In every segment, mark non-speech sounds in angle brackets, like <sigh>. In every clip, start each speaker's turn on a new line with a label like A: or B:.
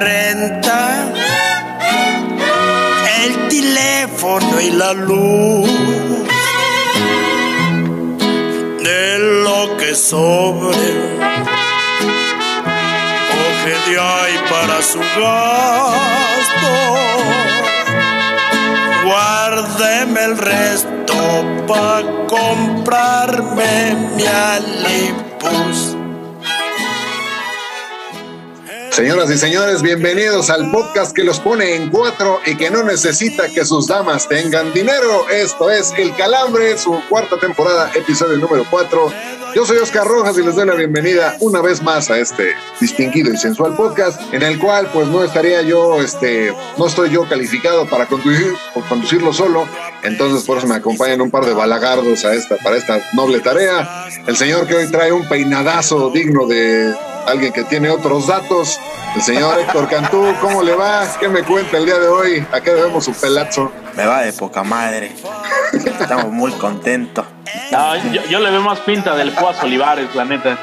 A: Renta, el teléfono y la luz. De lo que sobre, coge de ahí para su gasto. Guárdeme el resto pa' comprarme mi alipus.
B: Señoras y señores, bienvenidos al podcast que los pone en cuatro y que no necesita que sus damas tengan dinero. Esto es El Calambre, su cuarta temporada, episodio número cuatro. Yo soy Oscar Rojas y les doy la bienvenida una vez más a este distinguido y sensual podcast, en el cual pues no estaría yo, este, no estoy yo calificado para conducir, conducirlo solo, entonces por eso me acompañan un par de balagardos a esta, para esta noble tarea. El señor que hoy trae un peinadazo digno de alguien que tiene otros datos, el señor Héctor Cantú, ¿cómo le va? ¿Qué me cuenta el día de hoy? ¿A qué debemos su pelazo?
C: Me va de poca madre. Estamos muy contentos.
D: No, yo, yo le veo más pinta del Juaz Olivares, la neta.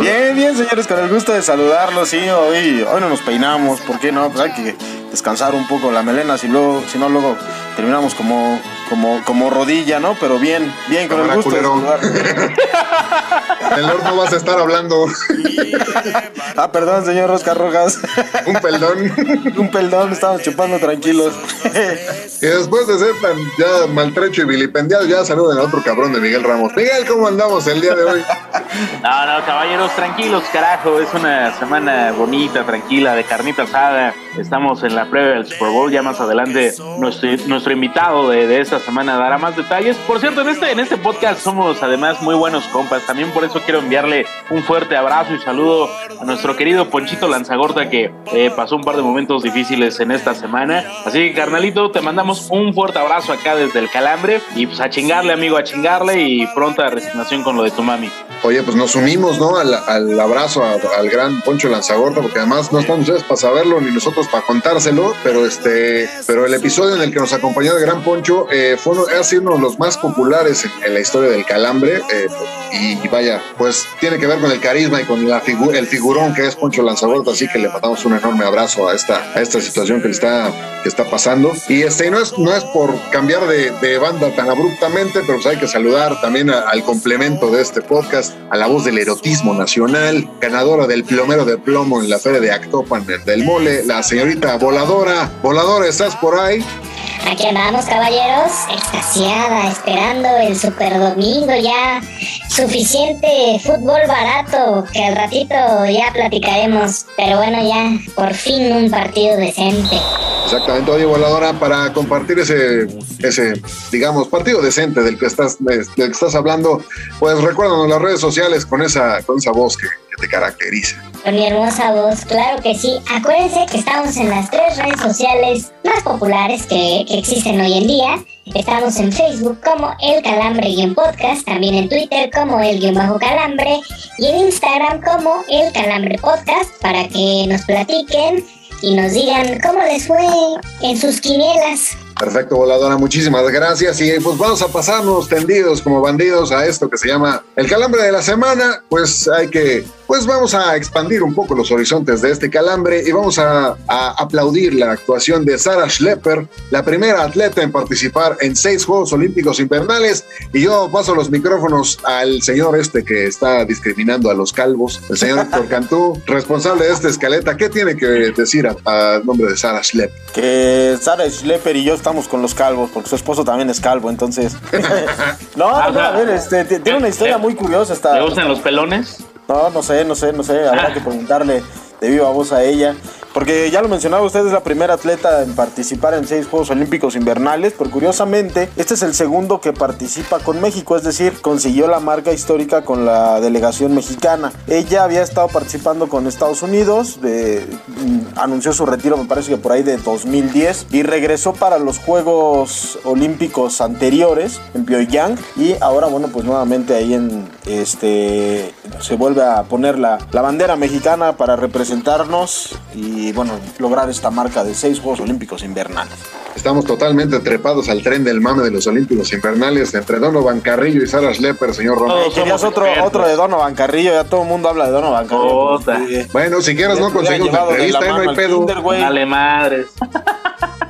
C: Bien, bien, señores, con el gusto de saludarlos. Sí, hoy, hoy no nos peinamos, ¿por qué no? Pues hay que descansar un poco la melena, si, luego, si no, luego terminamos como, como, como rodilla, ¿no? Pero bien, bien, con el gusto de
B: culero.
C: saludar. <laughs>
B: El horno vas a estar hablando.
C: Ah, perdón, señor Oscar Rojas.
B: un perdón.
C: un perdón, estamos chupando tranquilos. <laughs>
B: Y después de ser tan ya maltrecho y vilipendiado, ya saluden a otro cabrón de Miguel Ramos. Miguel, ¿cómo andamos el día de hoy? <laughs>
D: No, no, caballeros, tranquilos, carajo. Es una semana bonita, tranquila, de carnita asada. Estamos en la previa del Super Bowl. Ya más adelante, nuestro, nuestro invitado de, de esta semana dará más detalles. Por cierto, en este, en este podcast somos además muy buenos compas. También por eso quiero enviarle un fuerte abrazo y saludo a nuestro querido Ponchito Lanzagorta, que eh, pasó un par de momentos difíciles en esta semana. Así que, carnalito, te mandamos un fuerte abrazo acá desde el Calambre. Y pues a chingarle, amigo, a chingarle. Y pronta resignación con lo de tu mami.
B: Oye, pues nos unimos, ¿no? Al, al abrazo al gran Poncho Lanzagorta, porque además no están ustedes para saberlo ni nosotros para contárselo, pero este, pero el episodio en el que nos acompañó el gran Poncho eh, fue uno, ha sido uno de los más populares en, la historia del calambre. eh, y, vaya, pues tiene que ver con el carisma y con la figu- el figurón que es Poncho Lanzagorta, así que le mandamos un enorme abrazo a esta, a esta situación que está, que está pasando. Y este, no es, no es por cambiar de, banda tan abruptamente, pero pues hay que saludar también al complemento de este podcast, a la voz del erotismo nacional, ganadora del plomero de plomo en la feria de Actopan del- Mole, la señorita Voladora. Voladora, ¿estás por ahí?
E: Aquí andamos, caballeros, extasiada, esperando el super domingo ya. Suficiente fútbol barato, que al ratito ya platicaremos. Pero bueno, ya, por fin un partido decente.
B: Exactamente, oye, Voladora, para compartir ese, ese, digamos, partido decente del que estás, del que estás hablando, pues recuérdanos las redes sociales con esa, con esa voz que, que te caracteriza.
E: Con mi hermosa voz, claro que sí. Acuérdense que estamos en las tres redes sociales más populares que, que existen hoy en día. Estamos en Facebook como El Calambre y en podcast, también en Twitter como El Guión Bajo Calambre y en Instagram como El Calambre Podcast para que nos platiquen y nos digan cómo les fue en sus quinielas.
B: Perfecto, voladora, muchísimas gracias. Y pues vamos a pasarnos tendidos como bandidos a esto que se llama el calambre de la semana. Pues hay que, pues vamos a expandir un poco los horizontes de este calambre y vamos a, a aplaudir la actuación de Sarah Schlepper, la primera atleta en participar en seis Juegos Olímpicos Invernales. Y yo paso los micrófonos al señor este que está discriminando a los calvos, el señor <laughs> Héctor Cantú, responsable de esta escaleta. ¿Qué tiene que decir a, a nombre de Sarah Schlepper?
C: que Sara Schlepper y yo estamos con los calvos, porque su esposo también es calvo, entonces. <laughs> no, no, no, a ver, este, tiene una historia muy curiosa esta.
D: ¿Le gustan los pelones?
C: No, no sé, no sé, no sé, habrá que preguntarle de viva voz a ella. Porque ya lo mencionaba usted, es la primera atleta en participar en seis Juegos Olímpicos Invernales, pero curiosamente, este es el segundo que participa con México, es decir, consiguió la marca histórica con la delegación mexicana. Ella había estado participando con Estados Unidos, mm, anunció su retiro, me parece que por ahí de 2010, y regresó para los Juegos Olímpicos anteriores en Pyongyang, y ahora, bueno, pues nuevamente ahí en este se vuelve a poner la, la bandera mexicana para representarnos y bueno, lograr esta marca de seis Juegos Olímpicos invernales.
B: Estamos totalmente trepados al tren del mame de los Olímpicos Invernales entre Donovan Carrillo y Sarah Schlepper, señor Romero.
D: Todos
C: Querías
D: somos
C: otro,
D: expertos.
C: otro de Donovan Carrillo, ya todo el mundo habla de Donovan Carrillo. Sí.
B: Bueno, si quieres no conseguimos
C: la
B: entrevista, ¿eh? no hay pedo.
C: kinder.
D: Dale madres. <laughs>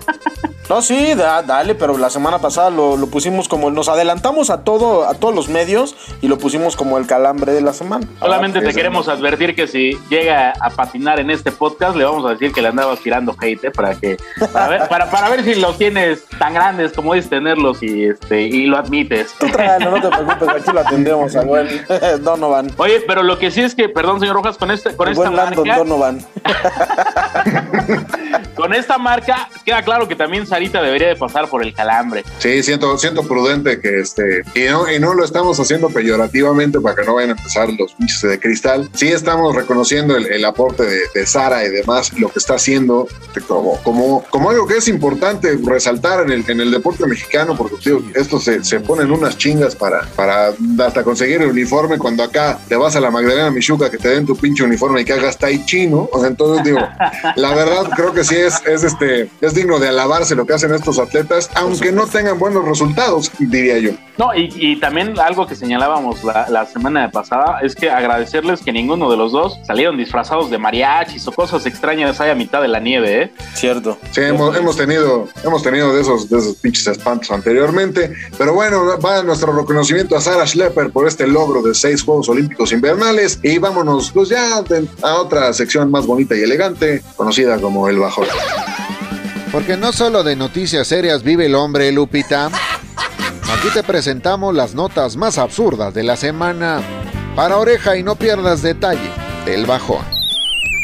C: No, sí, da- dale, pero la semana pasada lo, lo pusimos como, nos adelantamos a todo, a todos los medios y lo pusimos como el calambre de la semana.
D: Solamente
B: Ah,
D: te queremos advertir que si llega a patinar en este podcast, le vamos a decir que le andabas tirando hate ¿eh? para que para ver, para, para ver si los tienes tan grandes como es tenerlos y este y lo admites.
C: Tú tráelo, no te <laughs> preocupes, aquí lo atendemos al buen <laughs> Donovan.
D: Oye, pero lo que sí es que, perdón, señor Rojas, con este, con
C: El
D: esta
C: buen Landon
D: marca,
C: Donovan. <laughs>
D: con esta marca, queda claro que también Sarita debería de pasar por el calambre.
B: Sí, siento, siento prudente que este, y no, y no lo estamos haciendo peyorativamente para que no vayan a empezar los bichos de cristal. Sí estamos reconociendo el, el aporte de, de Sara y demás, lo que está haciendo como, como, como algo que es importante resaltar en el, en el deporte mexicano, porque tío, esto se, se ponen unas chingas para, para hasta conseguir el uniforme cuando acá te vas a la Magdalena Michuca que te den tu pinche uniforme y que hagas tai chino. O sea, entonces digo, <laughs> la verdad creo que sí es, es este, es digno de alabarse lo que hacen estos atletas, aunque no tengan buenos resultados, diría yo.
D: No, y, y también algo que señalábamos la, la semana pasada es que agradecerles que ninguno de los dos salieron disfrazados de mariachis o cosas extrañas ahí a mitad de la nieve, ¿eh?
C: Cierto.
B: Sí, hemos, hemos tenido, hemos tenido de esos, de esos pinches espantos anteriormente. Pero bueno, va nuestro reconocimiento a Sarah Schlepper por este logro de seis Juegos Olímpicos Invernales. Y vámonos, pues ya a otra sección más bonita y elegante, conocida como el bajón.
F: Porque no solo de noticias serias vive el hombre, Lupita. Aquí te presentamos las notas más absurdas de la semana. Para oreja y no pierdas detalle del bajón.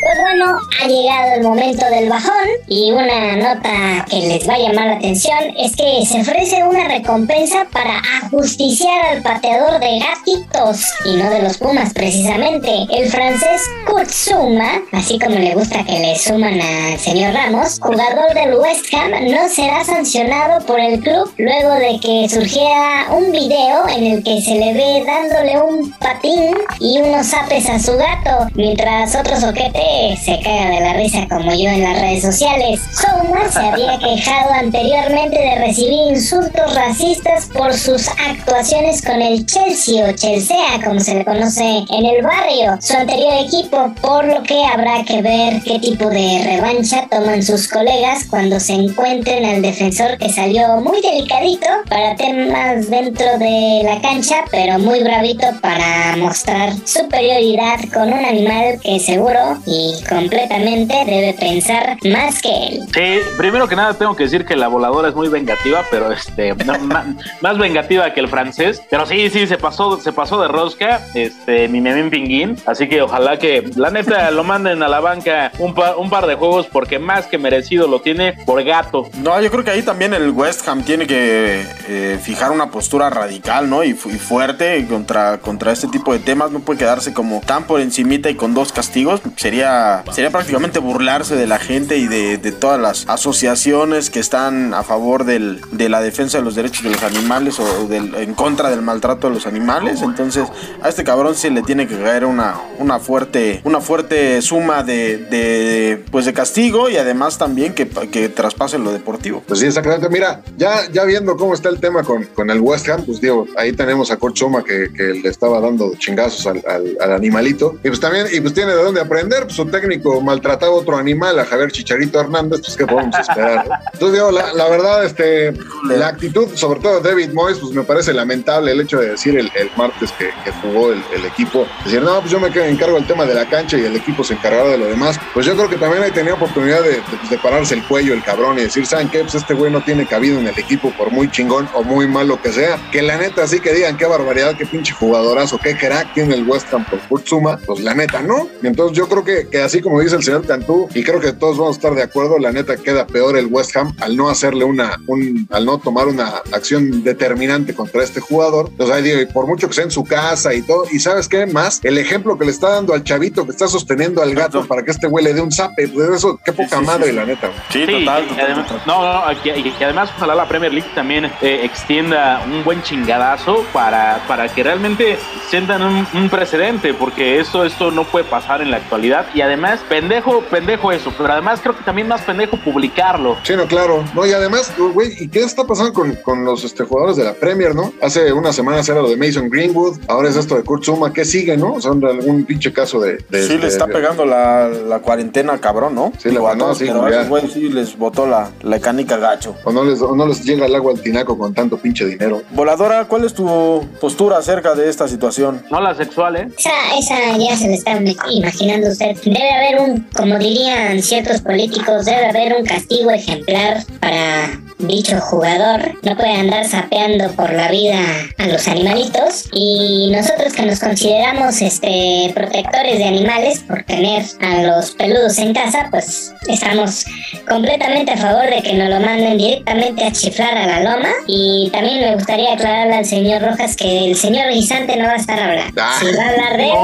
E: Pues bueno, ha llegado el momento del bajón y una nota que les va a llamar la atención es que se ofrece una recompensa para ajusticiar al pateador de gatitos y no de los Pumas precisamente. El francés Kurt Zuma, así como le gusta que le suman al señor Ramos, jugador del West Ham, no será sancionado por el club luego de que surgiera un video en el que se le ve dándole un patín y unos apes a su gato, mientras otro soquete se caga de la risa como yo en las redes sociales. Souma se había <laughs> quejado anteriormente de recibir insultos racistas por sus actuaciones con el Chelsea o Chelsea, como se le conoce en el barrio, su anterior equipo, por lo que habrá que ver qué tipo de revancha toman sus colegas cuando se encuentren al defensor que salió muy delicadito para temas dentro de la cancha, pero muy bravito para mostrar superioridad con un animal que seguro y completamente debe pensar más que él.
D: Sí, primero que nada tengo que decir que la voladora es muy vengativa, pero este no, <laughs> más vengativa que el francés. Pero sí, sí, se pasó, se pasó de rosca, este, mi memín pinguín. Así que ojalá que la neta lo manden a la banca un par, un par de juegos porque más que merecido lo tiene por gato.
C: No, yo creo que ahí también el West Ham tiene que eh, fijar una postura radical, ¿no? Y, y fuerte contra, contra este tipo de temas. No puede quedarse como tan por encimita y con dos castigos. Sería, sería prácticamente burlarse de la gente y de, todas las asociaciones que están a favor del- de la defensa de los derechos de los animales o del- en contra del maltrato de los animales. Entonces, a este cabrón se le tiene que caer una, una fuerte, una fuerte suma de, pues de castigo y además también que, que traspase lo deportivo.
B: Pues sí, exactamente. Mira, ya, ya viendo cómo está el tema con, con el West Ham, pues digo, ahí tenemos a Kurt Zuma que, le estaba dando chingazos al, al- al animalito. Y pues también, y pues tiene de dónde aprender, pues su técnico maltrataba a otro animal, a Javier Chicharito Hernández, pues qué podemos esperar. Entonces digo, la, la verdad, este, la actitud, sobre todo de David Moyes, pues me parece lamentable el hecho de decir el, el martes que, que jugó el, el equipo, decir, no, pues yo me encargo del tema de la cancha y el equipo se encargará de lo demás. Pues yo creo que también ahí tenía oportunidad de, de, pues, de pararse el cuello el cabrón y decir, ¿saben qué? Pues este güey no tiene cabido en el equipo por muy chingón o muy malo que sea. Que la neta sí que digan qué barbaridad, qué pinche jugadorazo, qué crack tiene el West Ham por Kurt Zuma, pues la neta no. Y entonces yo creo que, que, que así como dice el señor Cantú, y creo que todos vamos a estar de acuerdo, la neta queda peor el West Ham al no hacerle una, un, al no tomar una acción determinante contra este jugador. O sea, digo, y por mucho que sea en su casa y todo, y sabes qué más, el ejemplo que le está dando al chavito que está sosteniendo al gato para que este güey le dé un zape, pues eso, qué poca madre, la neta. güey.
C: Sí,
D: Sí,
C: total,
D: y
C: total,
D: además-
C: total.
D: no, no, y que- y que además ojalá la Premier League también eh, extienda un buen chingadazo para, para que realmente sientan un, un precedente, porque esto, esto no puede pasar en la actualidad. Y además, pendejo, pendejo eso, pero además creo que también más pendejo publicarlo.
B: Sí, no, claro. No, y además, güey, ¿y qué está pasando con, con los este, jugadores de la Premier, no? Hace unas semanas era lo de Mason Greenwood, ahora es esto de Kurt Zuma. ¿Qué sigue, no? O sea, algún pinche caso de. de-
C: Sí,
B: de-
C: le está
B: de-
C: pegando la, la cuarentena, cabrón, ¿no?
B: Sí,
C: Digo,
B: la-
C: a
B: no,
C: pero
B: ya.
C: sí les botó la, la canica gacho.
B: O no, les, o no les llega el agua al tinaco con tanto pinche dinero.
C: Voladora, ¿cuál es tu postura acerca de esta situación?
D: No la sexual, ¿eh?
E: Esa, esa ya se le está imaginando usted. Debe haber un, como dirían ciertos políticos, debe haber un castigo ejemplar para dicho jugador. No puede andar sapeando por la vida a los animalitos. Y nosotros que nos consideramos este protectores de animales por tener a los peludos en casa, pues estamos completamente a favor de que nos lo manden directamente a chiflar a la loma. Y también me gustaría aclararle al señor Rojas que el señor Guisante no va a estar hablando.
B: Ah.
E: Si va a hablar de él,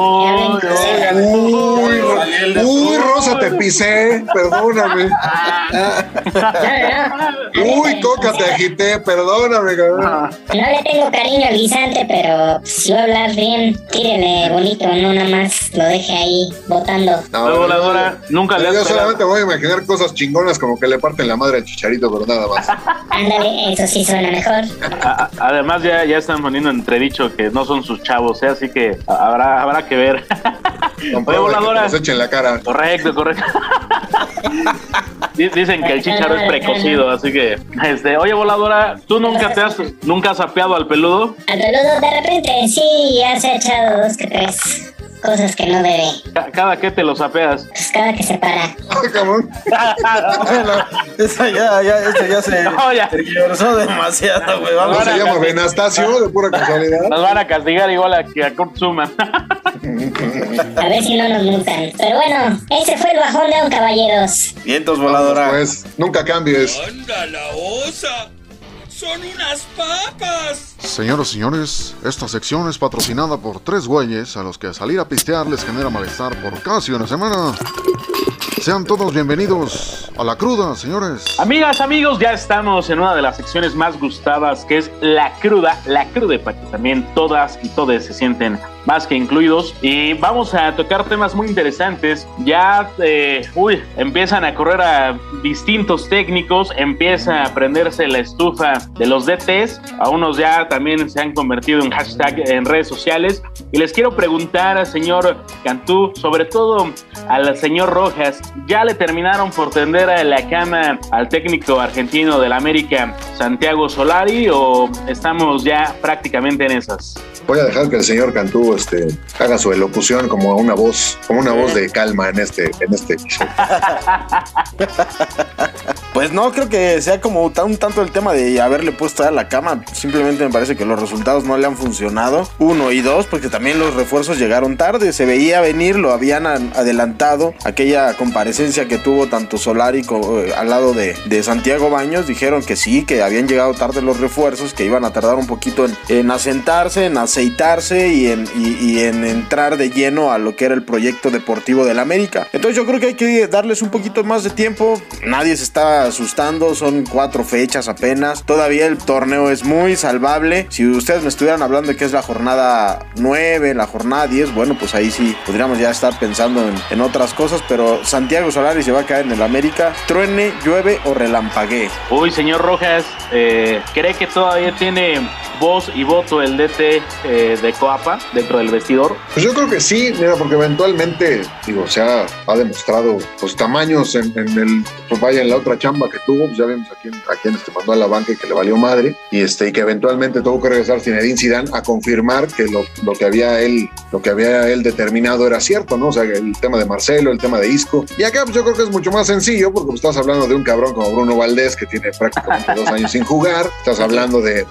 E: que
B: Uy, Ro- uy, Rosa, te pisé, perdóname. <laughs> Uy, Coca, te agité, perdóname, cabrón.
E: No le tengo cariño al guisante, pero si va a hablar bien, tírele bonito, no nada más lo deje ahí botando.
B: No,
D: La
B: no,
D: voladora nunca le
B: Yo solamente voy a imaginar cosas chingonas como que le parten la madre al chicharito, pero nada más. <laughs>
E: Ándale, eso sí suena mejor.
D: A- Además ya, ya están poniendo entredicho que no son sus chavos, ¿eh? así que habrá, habrá que ver. Oye,
B: que
D: voladora.
B: nos echen la cara.
D: Correcto, correcto. <laughs> Di- Dicen que el chicharo es precocido, así que, este, oye voladora, ¿tú nunca te has, nunca has sapeado al peludo?
E: Al peludo de repente sí ya se ha echado dos que tres cosas que no debe.
D: Ca- Cada que te lo sapeas.
E: Pues cada que se para.
B: Ay, cabrón. <laughs>
C: Bueno, esa ya, ya, se
D: No, ya.
C: demasiado, güey.
B: ¿Cómo
C: Vamos
B: se
C: a
B: llama? Benastasio, de pura casualidad.
D: Nos van a castigar igual a que a Kurt Zuma.
E: A ver si no nos multan. Pero bueno, ese fue el bajón de un caballeros.
C: Vientos, voladora.
B: Pues nunca cambies.
G: ¡Anda la osa! ¡Son unas papas!
F: Señoras y señores, esta sección es patrocinada por tres güeyes a los que salir a pistear les genera malestar por casi una semana. Sean todos bienvenidos a la cruda, señores.
D: Amigas, amigos, ya estamos en una de las secciones más gustadas, que es la cruda, la cruda, para que también todas y todos se sienten más que incluidos. Y vamos a tocar temas muy interesantes. Ya, eh, uy, empiezan a correr a distintos técnicos, empieza a prenderse la estufa de los DTs. A unos ya también se han convertido en hashtag en redes sociales. Y les quiero preguntar al señor Cantú, sobre todo al señor Rojas, ¿ya le terminaron por tender a la cama al técnico argentino del América, Santiago Solari, o estamos ya prácticamente en esas?
B: Voy a dejar que el señor Cantú este, haga su elocución como una voz, como una voz de calma en este, en este episodio. <laughs>
C: Pues no creo que sea como tan, un tanto el tema de haberle puesto a la cama. Simplemente me parece que los resultados no le han funcionado. Uno y dos, porque también los refuerzos llegaron tarde. Se veía venir, lo habían an- adelantado. Aquella comparecencia que tuvo tanto Solari eh, al lado de, de Santiago Baños. Dijeron que sí, que habían llegado tarde los refuerzos, que iban a tardar un poquito en, en asentarse, en aceitarse y en, entrar de lleno a lo que era el proyecto deportivo del América. Entonces yo creo que hay que darles un poquito más de tiempo. Nadie se está asustando, son cuatro fechas apenas. Todavía el torneo es muy salvable. Si ustedes me estuvieran hablando de que es la jornada 9, la jornada 10, bueno, pues ahí sí podríamos ya estar pensando en, en otras cosas. Pero Santiago Solari se va a caer en el América. Truene, llueve o relampaguee.
D: Uy, señor Rojas, eh, ¿cree que todavía tiene voz y voto el DT eh, de Coapa dentro del vestidor?
B: Pues yo creo que sí, mira, porque eventualmente, digo, se ha, ha demostrado pues tamaños en, en el, pues vaya, en la otra chamba que tuvo, pues ya vimos a quién, a quién este, mandó a la banca y que le valió madre, y este, y que eventualmente tuvo que regresar Zinedine Zidane a confirmar que lo, lo que había él lo que había él determinado era cierto, ¿no? O sea, el tema de Marcelo, el tema de Isco. Y acá pues, yo creo que es mucho más sencillo porque pues, estás hablando de un cabrón como Bruno Valdés que tiene prácticamente dos años sin jugar, estás hablando de,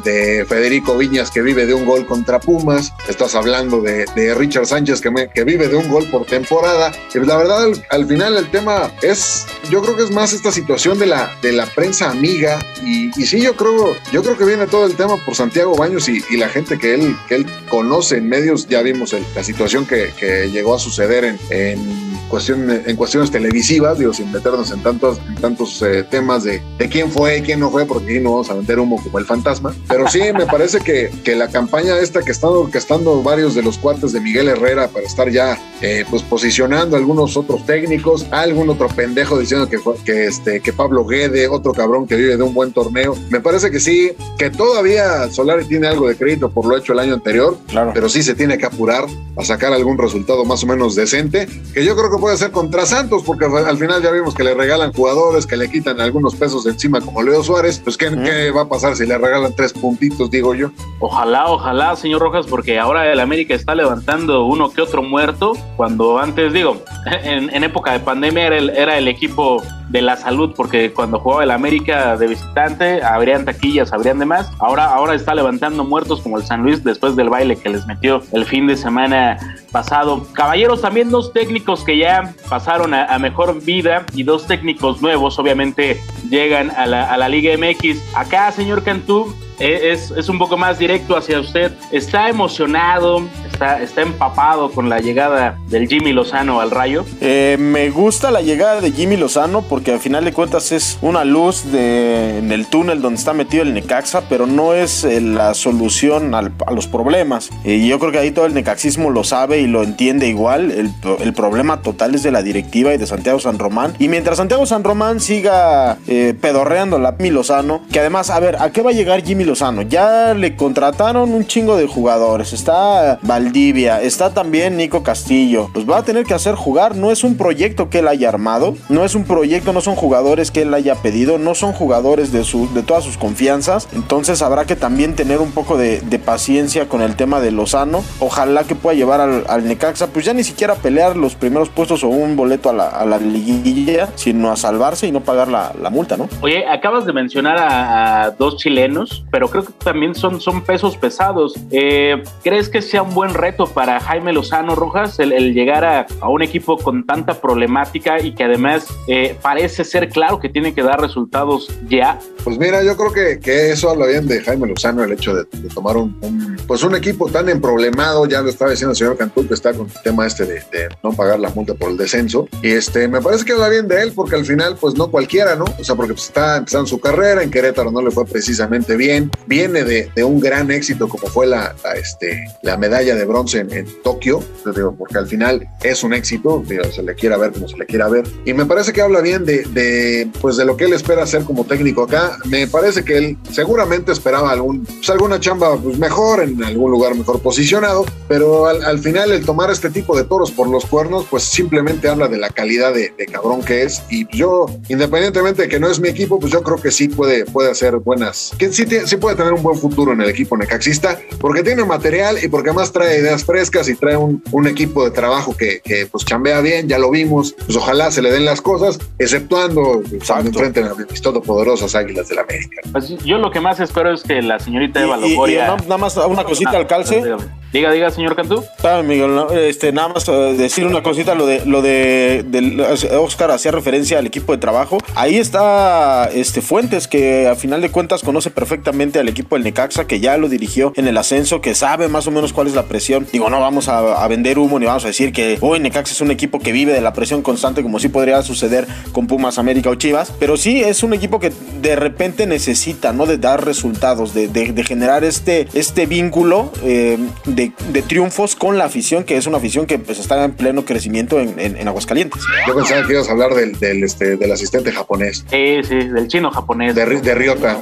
B: Federico Viñas que vive de un gol contra Pumas, estás hablando de, Richard Sánchez que, me, que, vive de un gol por temporada. La verdad, al, al, final el tema es, yo creo que es más esta situación de la, de la prensa amiga y, y sí, yo creo, yo creo que viene todo el tema por Santiago Baños y, la gente que él, que él conoce en medios, ya vimos el, la situación que, que, llegó a suceder en, cuestión, en cuestiones televisivas, digo, sin meternos en tantos, en tantos eh, temas de, de, quién fue y quién no fue, porque aquí no vamos a vender humo como el fantasma. Pero sí, me parece que, que la campaña esta que están orquestando varios de los cuates de Miguel Herrera para estar ya eh, pues posicionando a algunos otros técnicos, algún otro pendejo diciendo que, que, este, que Pablo Guede, otro cabrón que vive de un buen torneo. Me parece que sí, que todavía Solari tiene algo de crédito por lo hecho el año anterior,
C: claro.
B: pero sí se tiene que apurar a sacar algún resultado más o menos decente, que yo creo que puede ser contra Santos, porque al final ya vimos que le regalan jugadores, que le quitan algunos pesos de encima como Leo Suárez, pues ¿qué, uh -huh. ¿qué, va a pasar si le regalan tres puntitos, digo yo?
D: Ojalá, ojalá, señor Rojas, porque ahora el América está levantando uno que otro muerto, cuando antes, digo, <laughs> en, en época de pandemia era el, era el equipo de la salud, porque cuando jugaba el América de visitante, habrían taquillas, habrían demás. Ahora, ahora está levantando muertos como el San Luis después del baile que les metió el fin de semana pasado. Caballeros, también dos técnicos que ya pasaron a, a mejor vida y dos técnicos nuevos, obviamente, llegan a la, a la Liga MX. Acá, señor Cantú, es, es, un poco más directo hacia usted. Está emocionado, está, está empapado con la llegada del Jimmy Lozano al Rayo.
C: Eh, me gusta la llegada de Jimmy Lozano porque al final de cuentas es una luz en el túnel donde está metido el Necaxa, pero no es eh, la solución a los problemas. Eh, y yo creo que ahí todo el necaxismo lo sabe y lo entiende igual. El, problema total es de la directiva y de Santiago San Román. Y mientras Santiago San Román siga pedorreando la Jimmy Lozano, que además, a ver, ¿a qué va a llegar Jimmy Lozano? Ya le contrataron un chingo de jugadores. Está Valdivia, está también Nico Castillo. Los va a tener que hacer jugar. No es un proyecto que él haya armado, no es un proyecto, no son jugadores que él haya pedido, no son jugadores de, su, de todas sus confianzas. Entonces habrá que también tener un poco de, paciencia con el tema de Lozano. Ojalá que pueda llevar al, Necaxa, pues ya ni siquiera pelear los primeros puestos o un boleto a la, liguilla, sino a salvarse y no pagar la, multa, ¿no?
D: Oye, acabas de mencionar a, a dos chilenos, pero creo que también son, son pesos pesados. Eh, ¿Crees que sea un buen reto para Jaime Lozano Rojas el, llegar a, un equipo con tanta problemática y que además eh, parece ser claro que tiene que dar resultados ya?
B: Pues mira, yo creo que, que eso habla bien de Jaime Lozano, el hecho de, tomar un, pues un equipo tan emproblemado, ya lo estaba diciendo el señor Cantú, que está con el tema este de, no pagar la multa por el descenso. Y este, me parece que habla bien de él, porque al final, pues no cualquiera, ¿no? O sea, porque pues, está empezando su carrera, en Querétaro no le fue precisamente bien, viene de, un gran éxito como fue la, este, la medalla de bronce en, en Tokio, digo, porque al final es un éxito, digo, se le quiera ver como se le quiera ver. Y me parece que habla bien de, de, pues de lo que él espera hacer como técnico acá. Me parece que él seguramente esperaba algún, pues, alguna chamba pues, mejor, en algún lugar mejor posicionado, pero al, al, final el tomar este tipo de toros por los cuernos, pues simplemente habla de la calidad de, de, cabrón que es. Y yo, independientemente de que no es mi equipo, pues yo creo que sí puede, puede hacer buenas, que sí, sí puede tener un buen futuro en el equipo necaxista, porque tiene material y porque además trae ideas frescas y trae un, un equipo de trabajo que, que, pues chambea bien, ya lo vimos, pues ojalá se le den las cosas, exceptuando pues, cuando enfrenten a mis todopoderosas águilas del América.
D: Pues yo lo que más espero es que la señorita Eva Longoria...
C: Y, y, nada más una cosita al calce.
D: Diga, diga, señor Cantú.
C: Ah, Miguel, este, nada más uh, decir una cosita, lo de lo de, de, Oscar hacía referencia al equipo de trabajo. Ahí está este Fuentes, que a final de cuentas conoce perfectamente al equipo del Necaxa, que ya lo dirigió en el ascenso, que sabe más o menos cuál es la presión. Digo, no vamos a, a vender humo ni vamos a decir que hoy Necaxa es un equipo que vive de la presión constante, como sí podría suceder con Pumas, América o Chivas. Pero sí es un equipo que de repente necesita, ¿no? De dar resultados, de, de, de generar este, este vínculo eh, de triunfos con la afición, que es una afición que pues, está en pleno crecimiento en, en, en Aguascalientes.
B: Yo pensaba que ibas a hablar del, del, este, del asistente japonés.
D: Sí, sí, del chino japonés.
B: De, de Riota.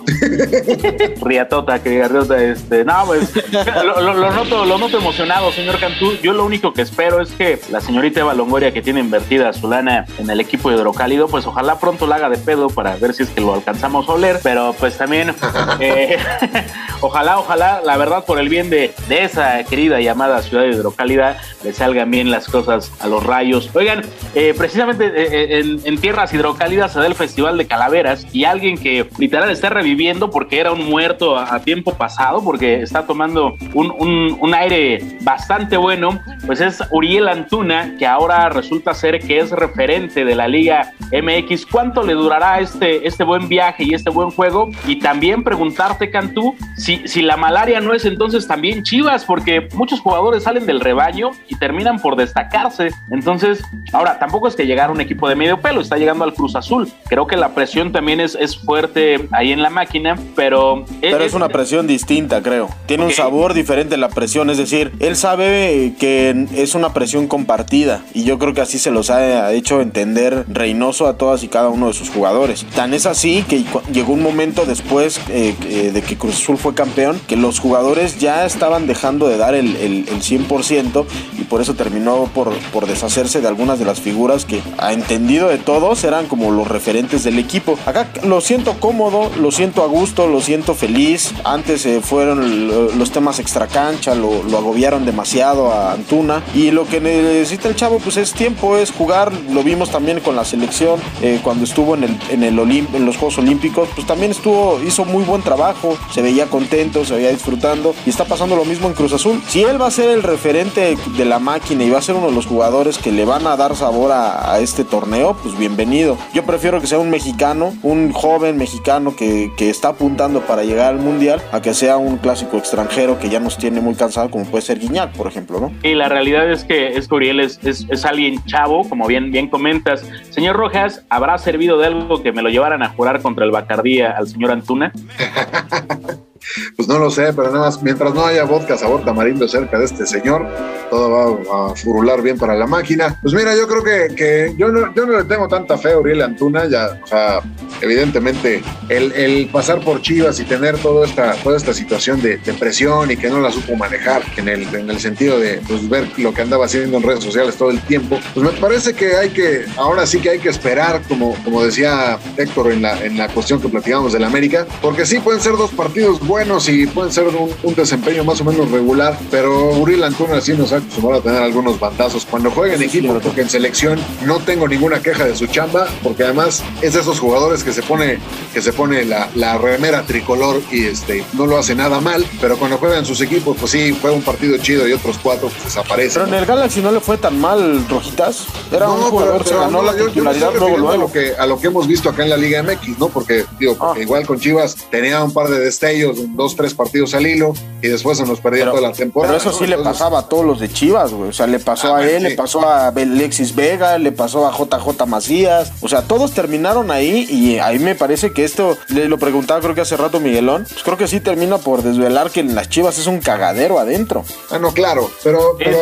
B: <laughs>
D: Riatota, que diga Riota. Este, no, pues lo, lo, lo, noto, lo noto emocionado, señor Cantú. Yo lo único que espero es que la señorita Eva Longoria, que tiene invertida su lana en el equipo hidrocálido, pues ojalá pronto la haga de pedo para ver si es que lo alcanzamos a oler. Pero pues también, <laughs> eh, <laughs> ojalá, ojalá, la verdad, por el bien de, de esa querida llamada ciudad hidrocálida le salgan bien las cosas a los rayos. Oigan, eh, precisamente eh, en, tierras hidrocálidas se da el Festival de Calaveras y alguien que literal está reviviendo porque era un muerto a, tiempo pasado, porque está tomando un, un, aire bastante bueno, pues es Uriel Antuna, que ahora resulta ser que es referente de la Liga MX. ¿Cuánto le durará este, este buen viaje y este buen juego? Y también preguntarte, Cantú, si, si la malaria no es entonces también Chivas, porque muchos jugadores salen del rebaño y terminan por destacarse. Entonces, ahora, tampoco es que llegara un equipo de medio pelo, está llegando al Cruz Azul. Creo que la presión también es, es fuerte ahí en la máquina, pero...
C: Pero es, una presión distinta, creo. Tiene un sabor diferente la presión, es decir, él sabe que es una presión compartida y yo creo que así se los ha hecho entender Reynoso a todas y cada uno de sus jugadores. Tan es así que llegó un momento después eh, eh, de que Cruz Azul fue campeón que los jugadores ya estaban dejando de dar el, el, el 100% y por eso terminó por, deshacerse de algunas de las figuras que a entendido de todos eran como los referentes del equipo. Acá lo siento cómodo, lo siento a gusto, lo siento feliz. Antes eh, fueron los temas extracancha, lo, lo agobiaron demasiado a Antuna y lo que necesita el chavo pues es tiempo, es jugar. Lo vimos también con la selección eh, cuando estuvo en, el, en, el en los Juegos Olímpicos, pues también estuvo, hizo muy buen trabajo, se veía contento, se veía disfrutando y está pasando lo mismo en Cruz Azul. Si él va a ser el referente de la máquina y va a ser uno de los jugadores que le van a dar sabor a, este torneo, pues bienvenido. Yo prefiero que sea un mexicano, un joven mexicano que, que, está apuntando para llegar al mundial, a que sea un clásico extranjero que ya nos tiene muy cansado, como puede ser Guiñac, por ejemplo, ¿no?
D: Y la realidad es que, es Uriel es, es, es, alguien chavo, como bien, bien comentas. Señor Rojas, ¿habrá servido de algo que me lo llevaran a jurar contra el Bacardía al señor Antuna? <laughs>
B: Pues no lo sé, pero nada más, mientras no haya vodka sabor tamarindo cerca de este señor, todo va a furular bien para la máquina. Pues mira, yo creo que, que yo, no, yo no le tengo tanta fe a Uriel Antuna, ya, o sea, evidentemente el, el, pasar por Chivas y tener toda esta, toda esta situación de, de, presión y que no la supo manejar en el, en el sentido de pues, ver lo que andaba haciendo en redes sociales todo el tiempo, pues me parece que hay que, ahora sí que hay que esperar, como, como decía Héctor en la, en la cuestión que platicamos del América, porque sí pueden ser dos partidos buenos y pueden ser un, un, desempeño más o menos regular, pero Uriel Antuna sí nos ha acostumbrado a tener algunos bandazos. Cuando juega en equipo, porque en selección no tengo ninguna queja de su chamba, porque además es de esos jugadores que se pone, que se pone la, la remera tricolor y este, no lo hace nada mal, pero cuando juega en sus equipos, pues sí, juega un partido chido y otros cuatro pues desaparecen.
C: Pero en el Galaxy no le fue tan mal, Rojitas. Era un jugador, que ganó la titularidad luego, luego.
B: A lo, que, a lo que hemos visto acá en la Liga MX, ¿no? Porque, digo, porque ah. igual con Chivas tenía un par de destellos dos, tres partidos al hilo y después se nos perdía toda la temporada.
C: Pero eso sí le pasaba a todos los de Chivas, güey. O sea, le pasó ah, a él, le pasó a Alexis Vega, le pasó a JJ Macías. O sea, todos terminaron ahí y ahí me parece que esto, le lo preguntaba creo que hace rato Miguelón, pues creo que sí termina por desvelar que en las Chivas es un cagadero adentro.
B: Ah, no, claro. Pero, pero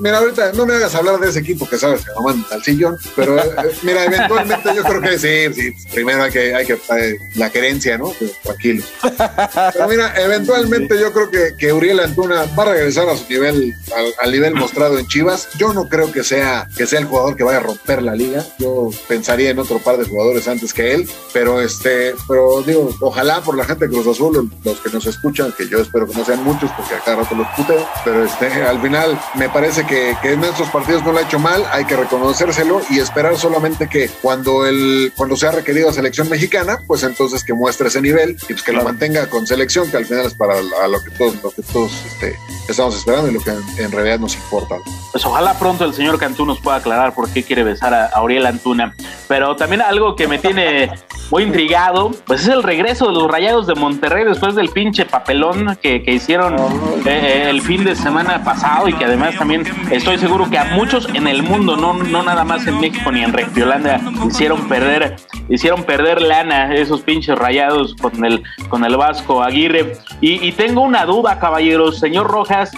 B: mira, ahorita no me hagas hablar de ese equipo que sabes que no manda al sillón. Pero eh, mira, eventualmente yo creo que sí, sí. Primero hay que, hay que eh, la querencia, ¿no? Pero, tranquilo. <laughs> Pero mira, eventualmente yo creo que, que Uriel Antuna va a regresar a su nivel, al, al, nivel mostrado en Chivas. Yo no creo que sea, que sea el jugador que vaya a romper la liga. Yo pensaría en otro par de jugadores antes que él, pero este, pero digo, ojalá por la gente de Cruz Azul, los que nos escuchan, que yo espero que no sean muchos porque a cada rato los puteo, pero este, al final me parece que, que en estos partidos no lo ha hecho mal, hay que reconocérselo y esperar solamente que cuando el, cuando sea requerido a selección mexicana, pues entonces que muestre ese nivel y pues que lo mantenga con selección, que al final es para a lo que todos, lo que todos este, estamos esperando y lo que en, en, realidad nos importa.
D: Pues ojalá pronto el señor Cantú nos pueda aclarar por qué quiere besar a, a Uriel Antuna. Pero también algo que me tiene muy intrigado, pues es el regreso de los Rayados de Monterrey después del pinche papelón que, que hicieron eh, el fin de semana pasado y que además también estoy seguro que a muchos en el mundo, no, no nada más en México ni en Regiolanda, hicieron perder, hicieron perder lana esos pinches Rayados con el, con el Vasco Aguirre. Y, tengo una duda, caballeros, señor Rojas,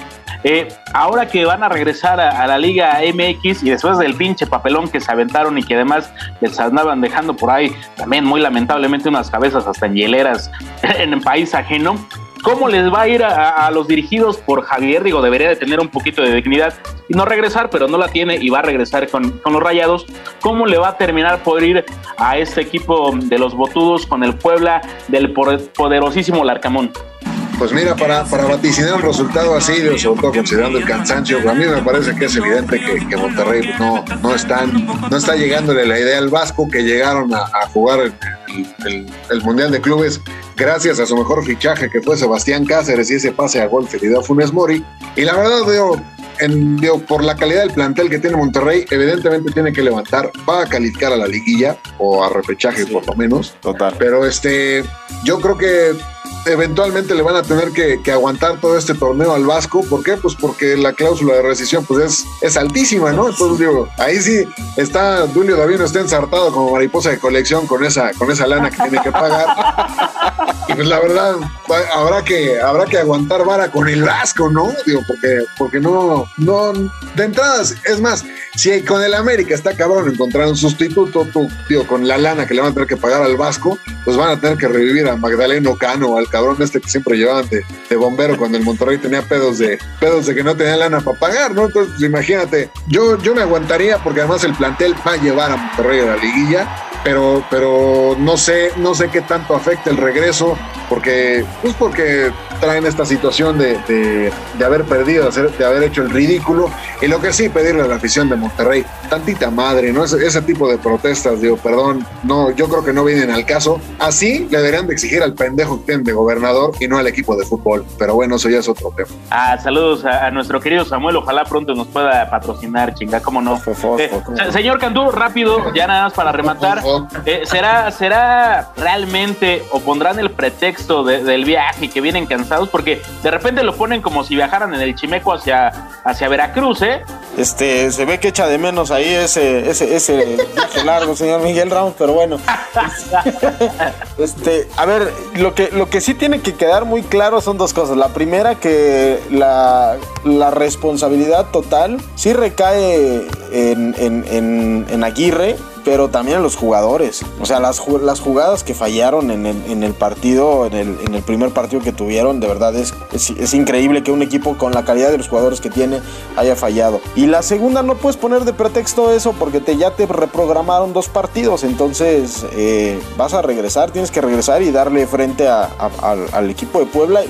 D: eh, ahora que van a regresar a, a, la Liga MX y después del pinche papelón que se aventaron y que además les andaban dejando por ahí también muy lamentablemente unas cabezas hasta en hieleras <laughs> en el país ajeno, ¿Cómo les va a ir a, los dirigidos por Javier? Digo, debería de tener un poquito de dignidad y no regresar, pero no la tiene y va a regresar con, con los Rayados. ¿Cómo le va a terminar por ir a este equipo de los Botudos con el Puebla del poderosísimo Larcamón?
B: Pues mira, para, para vaticinar un resultado así, sobre todo considerando el cansancio, a mí me parece que es evidente que, Monterrey no, no, están, no está llegándole la idea al Vasco que llegaron a, jugar el, Mundial de Clubes gracias a su mejor fichaje que fue Sebastián Cáceres y ese pase a gol que le Funes Mori. Y la verdad, veo en, por la calidad del plantel que tiene Monterrey, evidentemente tiene que levantar, va a calificar a la liguilla o a repechaje por lo menos.
C: Total.
B: Pero este, yo creo que eventualmente le van a tener que, aguantar todo este torneo al Vasco. ¿Por qué? Pues porque la cláusula de rescisión pues es, es altísima, ¿no? Entonces digo, ahí sí está Julio Davino está ensartado como mariposa de colección con esa, con esa lana que tiene que pagar. <laughs> y pues la verdad, habrá que, habrá que aguantar vara con el Vasco, ¿no? Digo, porque, porque no, no, de entradas, es más, si con el América está cabrón encontrar un sustituto, tú, digo, con la lana que le van a tener que pagar al Vasco, pues van a tener que revivir a Magdaleno Cano, al cabrón este que siempre llevaban de, bombero cuando el Monterrey tenía pedos de pedos de que no tenía lana para pagar, ¿no? Entonces, pues, imagínate, yo, yo me aguantaría porque además el plantel va a llevar a Monterrey a la liguilla pero, pero no sé, no sé qué tanto afecta el regreso, porque, pues porque traen esta situación de, de, haber perdido, de haber hecho el ridículo. Y lo que sí, pedirle a la afición de Monterrey, tantita madre, ¿no? Ese, ese tipo de protestas, digo, perdón, no, yo creo que no vienen al caso. Así le deberían de exigir al pendejo que tienen de gobernador y no al equipo de fútbol. Pero bueno, eso ya es otro tema.
D: Ah, saludos a, nuestro querido Samuel, ojalá pronto nos pueda patrocinar, chinga, cómo no. Eh, señor Cantú, rápido, ya nada más para rematar. Eh, ¿será, ¿Será realmente o pondrán el pretexto del viaje que vienen cansados? Porque de repente lo ponen como si viajaran en el Chimeco hacia, hacia Veracruz, ¿eh?
C: Este, se ve que echa de menos ahí ese, ese, ese viaje largo, señor Miguel Ramos, pero bueno. <laughs> este, a ver, lo que, lo que sí tiene que quedar muy claro son dos cosas. La primera, que la, la responsabilidad total sí recae en, en, en Aguirre pero también los jugadores. O sea, las, las jugadas que fallaron en el, en el partido, en el, en el, primer partido que tuvieron, de verdad es, es, increíble que un equipo con la calidad de los jugadores que tiene haya fallado. Y la segunda, no puedes poner de pretexto eso porque te, ya te reprogramaron dos partidos, entonces eh, vas a regresar, tienes que regresar y darle frente al equipo de Puebla,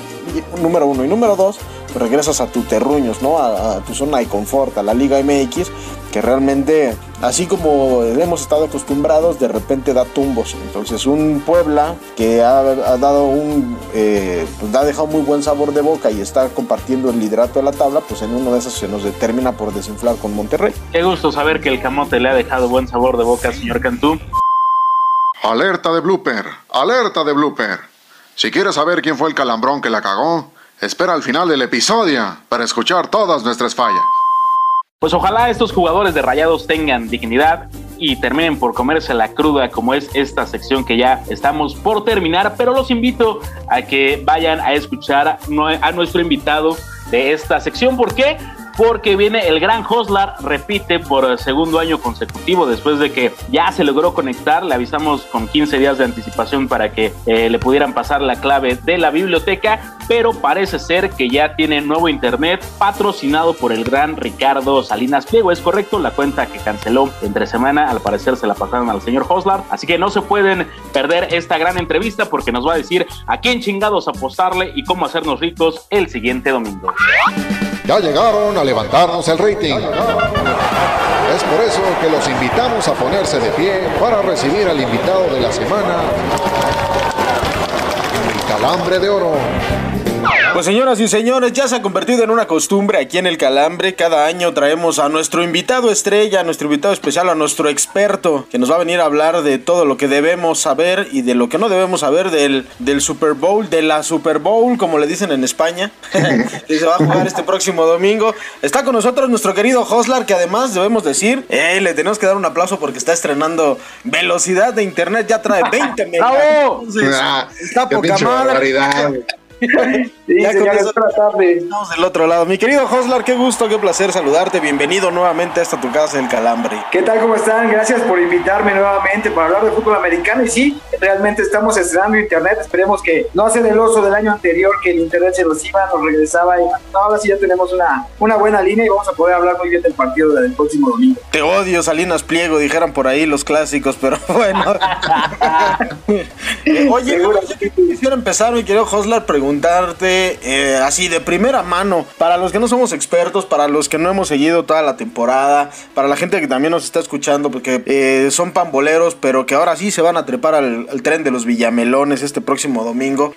C: número uno. Y número dos, regresas a tu terruños, ¿no? A, tu zona de confort, a la Liga MX, que realmente, así como hemos estado acostumbrados, de repente da tumbos. Entonces, un Puebla que ha, dado un, eh, pues ha dejado muy buen sabor de boca y está compartiendo el liderato de la tabla, pues en uno de esos se nos determina por desinflar con Monterrey.
D: Qué gusto saber que el camote le ha dejado buen sabor de boca, señor Cantú.
F: Alerta de blooper, alerta de blooper. Si quieres saber quién fue el calambrón que la cagó, Espera al final del episodio para escuchar todas nuestras fallas.
D: Pues ojalá estos jugadores de Rayados tengan dignidad y terminen por comerse la cruda como es esta sección que ya estamos por terminar, pero los invito a que vayan a escuchar a nuestro invitado de esta sección. ¿Por qué? Porque viene el gran Hoslar, repite por segundo año consecutivo después de que ya se logró conectar, le avisamos con 15 días de anticipación para que eh, le pudieran pasar la clave de la biblioteca, pero parece ser que ya tiene nuevo internet patrocinado por el gran Ricardo Salinas Pliego, es correcto, la cuenta que canceló entre semana, al parecer se la pasaron al señor Hoslar, así que no se pueden perder esta gran entrevista porque nos va a decir a quién chingados apostarle y cómo hacernos ricos el siguiente domingo.
F: Ya llegaron a levantarnos el rating. Es por eso que los invitamos a ponerse de pie para recibir al invitado de la semana, el calambre de oro.
C: Pues señoras y señores, ya se ha convertido en una costumbre aquí en el Calambre. Cada año traemos a nuestro invitado estrella, a nuestro invitado especial, a nuestro experto, que nos va a venir a hablar de todo lo que debemos saber y de lo que no debemos saber del, del Super Bowl, de la Super Bowl, como le dicen en España, <laughs> que se va a jugar este próximo domingo. Está con nosotros nuestro querido Hoslar, que además debemos decir, eh, le tenemos que dar un aplauso porque está estrenando velocidad de internet, ya trae 20 <laughs> megas.
B: Ah, está poca madre.
C: Ya Estamos del otro lado. Mi querido Hoslar, qué gusto, qué placer saludarte. Bienvenido nuevamente a esta tu casa, El Calambre.
H: ¿Qué tal? ¿Cómo están? Gracias por invitarme nuevamente para hablar de fútbol americano. Y sí, realmente estamos estrenando internet. Esperemos que no hace el oso del año anterior, que el internet se nos iba, nos regresaba. Y ahora sí ya tenemos una, una buena línea y vamos a poder hablar muy bien del partido del próximo domingo.
C: Te odio, Salinas Pliego, dijeran por ahí los clásicos, pero <laughs> bueno. <laughs> Eh, oye, quisiera empezar, mi querido Hoslar, preguntarte eh, así de primera mano, para los que no somos expertos, para los que no hemos seguido toda la temporada, para la gente que también nos está escuchando, porque eh, son pamboleros, pero que ahora sí se van a trepar al, tren de los Villamelones este próximo domingo.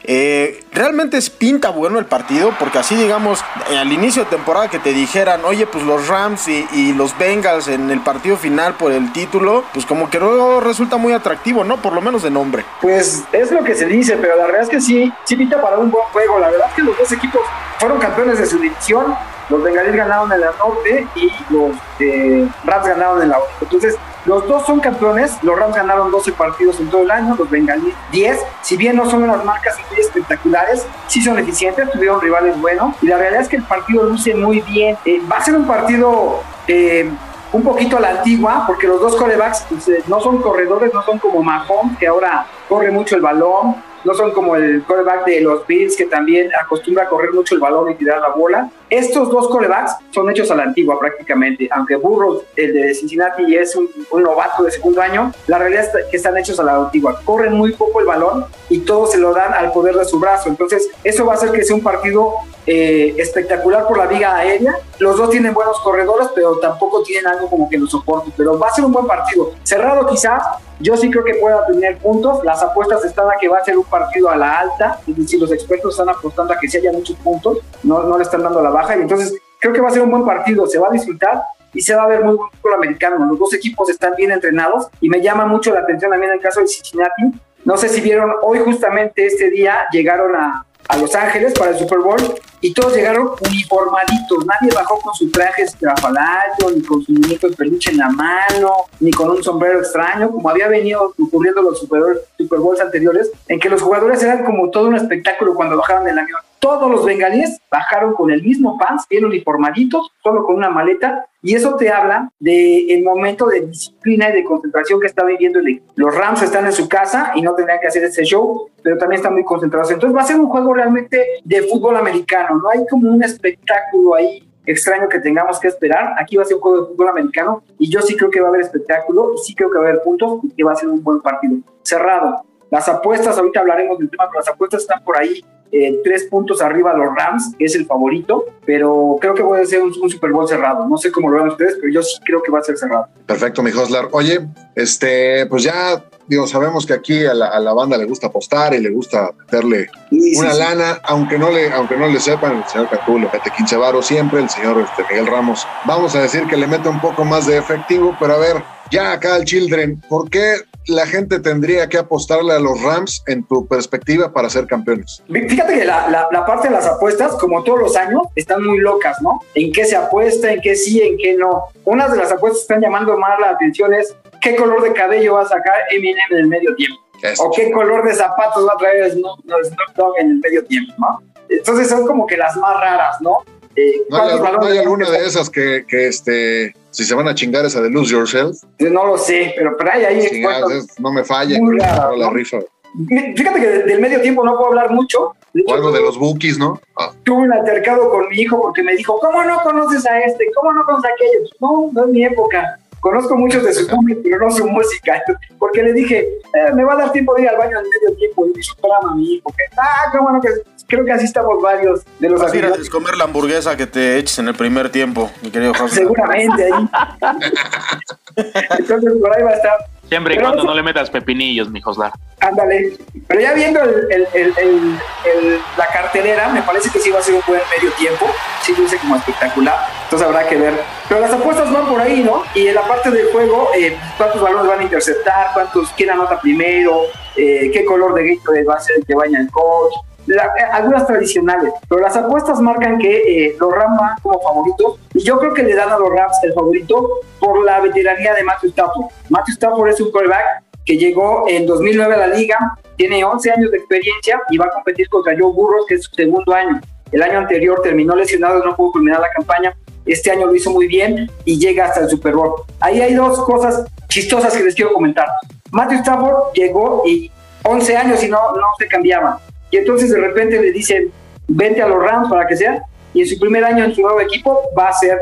C: ¿Realmente es pinta bueno el partido? Porque así, digamos, al inicio de temporada que te dijeran, oye, pues los Rams y, y los Bengals en el partido final por el título, pues como que no resulta muy atractivo, ¿no? Por lo menos de nombre.
H: Pues es lo que se dice, pero la verdad es que sí, sí pinta para un juego. La verdad es que los dos equipos fueron campeones de su división. Los Bengalíes ganaron en la norte y los eh, Rams ganaron en la oeste. Entonces, los dos son campeones. Los Rams ganaron 12 partidos en todo el año, los Bengalíes 10. Si bien no son unas marcas muy espectaculares, sí son eficientes, tuvieron rivales buenos. Y la realidad es que el partido luce muy bien. Eh, va a ser un partido eh, un poquito a la antigua, porque los dos corebacks pues, eh, no son corredores, no son como Mahomes, que ahora corre mucho el balón, no son como el coreback de los Bills, que también acostumbra a correr mucho el balón y tirar la bola. Estos dos corebacks son hechos a la antigua prácticamente, aunque Burroughs, el de Cincinnati, es un, novato de segundo año, la realidad es que están hechos a la antigua. Corren muy poco el balón y todo se lo dan al poder de su brazo. Entonces, eso va a hacer que sea un partido eh, espectacular por la viga aérea. Los dos tienen buenos corredores, pero tampoco tienen algo como que los soporte. Pero va a ser un buen partido. Cerrado quizás, yo sí creo que pueda tener puntos. Las apuestas están a que va a ser un partido a la alta. Es decir, los expertos están apostando a que si haya muchos puntos. No, no le están dando la baja. Y entonces creo que va a ser un buen partido. Se va a disfrutar y se va a ver muy buen fútbol americano. Los dos equipos están bien entrenados y me llama mucho la atención también el caso de Cincinnati. No sé si vieron, hoy justamente este día llegaron a, a Los Ángeles para el Super Bowl y todos llegaron uniformaditos. Nadie bajó con su traje estrafalario, ni con su muñeco de peluche en la mano, ni con un sombrero extraño, como había venido ocurriendo los Super, Super Bowls anteriores, en que los jugadores eran como todo un espectáculo cuando bajaban del avión. Todos los bengalíes bajaron con el mismo pants, bien uniformaditos, solo con una maleta, y eso te habla del el momento de disciplina y de concentración que está viviendo el equipo. Los Rams están en su casa y no tendrían que hacer ese show, pero también están muy concentrados. Entonces va a ser un juego realmente de fútbol americano, no hay como un espectáculo ahí extraño que tengamos que esperar. Aquí va a ser un juego de fútbol americano y yo sí creo que va a haber espectáculo y sí creo que va a haber puntos y que va a ser un buen partido. Cerrado. Las apuestas, ahorita hablaremos del tema, pero las apuestas están por ahí eh, tres puntos arriba los Rams, que es el favorito, pero creo que puede ser un, Super Bowl cerrado. No sé cómo lo ven ustedes, pero yo sí creo que va a ser cerrado.
B: Perfecto, mi Hoslar. Oye, este, pues ya digo, sabemos que aquí a la, banda le gusta apostar y le gusta meterle una lana, aunque no le, aunque no le sepan, el señor Cacú le mete 15 varos siempre, el señor este, Miguel Ramos, vamos a decir que le mete un poco más de efectivo, pero a ver, ya acá al Children, ¿por qué la gente tendría que apostarle a los Rams en tu perspectiva para ser campeones?
H: Fíjate que la, la, parte de las apuestas, como todos los años, están muy locas, ¿no? ¿En qué se apuesta, en qué sí, en qué no? Unas de las apuestas que están llamando más la atención es qué color de cabello va a sacar Eminem en el medio tiempo. O qué color de zapatos va a traer Snoop, Dogg en el medio tiempo, ¿no? Entonces son como que las más raras, ¿no?
B: Eh, ¿No, hay, alguna de esas que, que, este, si se van a chingar esa de Lose Yourself?
H: No lo sé, pero, pero hay ahí
B: No me falla, muy la rifa.
H: Fíjate que del medio tiempo no puedo hablar mucho.
B: o algo de los bookies, ¿no?
H: Ah. Tuve un altercado con mi hijo porque me dijo, ¿cómo no conoces a este? ¿Cómo no conoces a aquellos? No, no es mi época. Conozco muchos de su cómic, pero no su música. <laughs> Porque le dije, eh, me va a dar tiempo de ir al baño al medio tiempo. Y drama a mi hijo. Que, ah, qué bueno que creo que así estamos varios de los
C: Vas a ir a comer la hamburguesa que te eches en el primer tiempo, mi querido José.
H: Seguramente ahí. <laughs> Entonces por ahí va a estar.
D: Siempre y cuando no le metas pepinillos, mi Joslar.
H: Ándale. Pero ya viendo el, la cartelera, me parece que sí va a ser un buen medio tiempo. Sí luce como espectacular. Entonces habrá que ver. Pero las apuestas van por ahí, ¿no? Y en la parte del juego, eh, cuántos balones van a interceptar, cuántos, quién anota primero, eh, qué color de grito va a ser el que vaya el coach. Eh, algunas tradicionales, pero las apuestas marcan que los Rams van como favoritos y yo creo que le dan a los Rams el favorito por la veteranía de Matthew Stafford. Matthew Stafford es un quarterback que llegó en 2009 a la liga, tiene 11 años de experiencia y va a competir contra Joe Burrows, que es su segundo año. El año anterior terminó lesionado, no pudo culminar la campaña. Este año lo hizo muy bien y llega hasta el Super Bowl. Ahí hay dos cosas chistosas que les quiero comentar. Matthew Stafford llegó y 11 años y no, no se cambiaba. Y entonces de repente le dicen, vente a los Rams para que sea. Y en su primer año en su nuevo equipo va a ser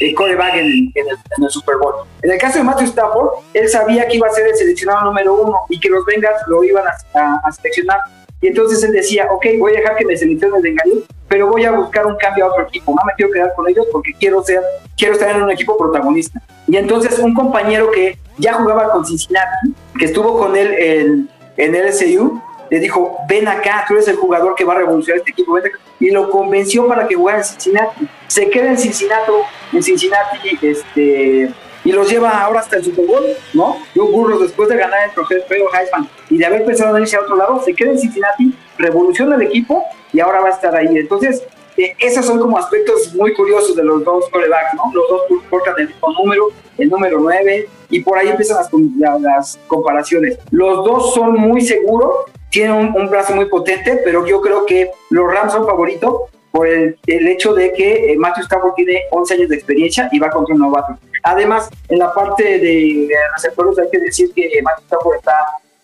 H: eh, coreback en, en, en el Super Bowl. En el caso de Matthew Stafford, él sabía que iba a ser el seleccionado número uno y que los Bengals lo iban a, a- a seleccionar. Y entonces él decía, ok, voy a dejar que me seleccione el Bengalí, pero voy a buscar un cambio a otro equipo. No me quiero quedar con ellos porque quiero ser, quiero estar en un equipo protagonista. Y entonces un compañero que ya jugaba con Cincinnati, que estuvo con él en, en el SU, le dijo, ven acá, tú eres el jugador que va a revolucionar este equipo, y lo convenció para que jugara en Cincinnati. Se queda en Cincinnati, en Cincinnati, este, y los lleva ahora hasta el Super Bowl, ¿no? Joe Burrow, después de ganar el trofeo Heisman y de haber pensado en irse a otro lado, se queda en Cincinnati, revoluciona el equipo y ahora va a estar ahí. Entonces, eh, esos son como aspectos muy curiosos de los dos corebacks, ¿no? Los dos portan el mismo número, el número 9, y por ahí empiezan las, las comparaciones. Los dos son muy seguros, tienen un, un brazo muy potente, pero yo creo que los Rams son favoritos por el, el hecho de que eh, Matthew Stafford tiene 11 años de experiencia y va contra un novato. Además, en la parte de, de receptores hay que decir que Matthew Stafford está,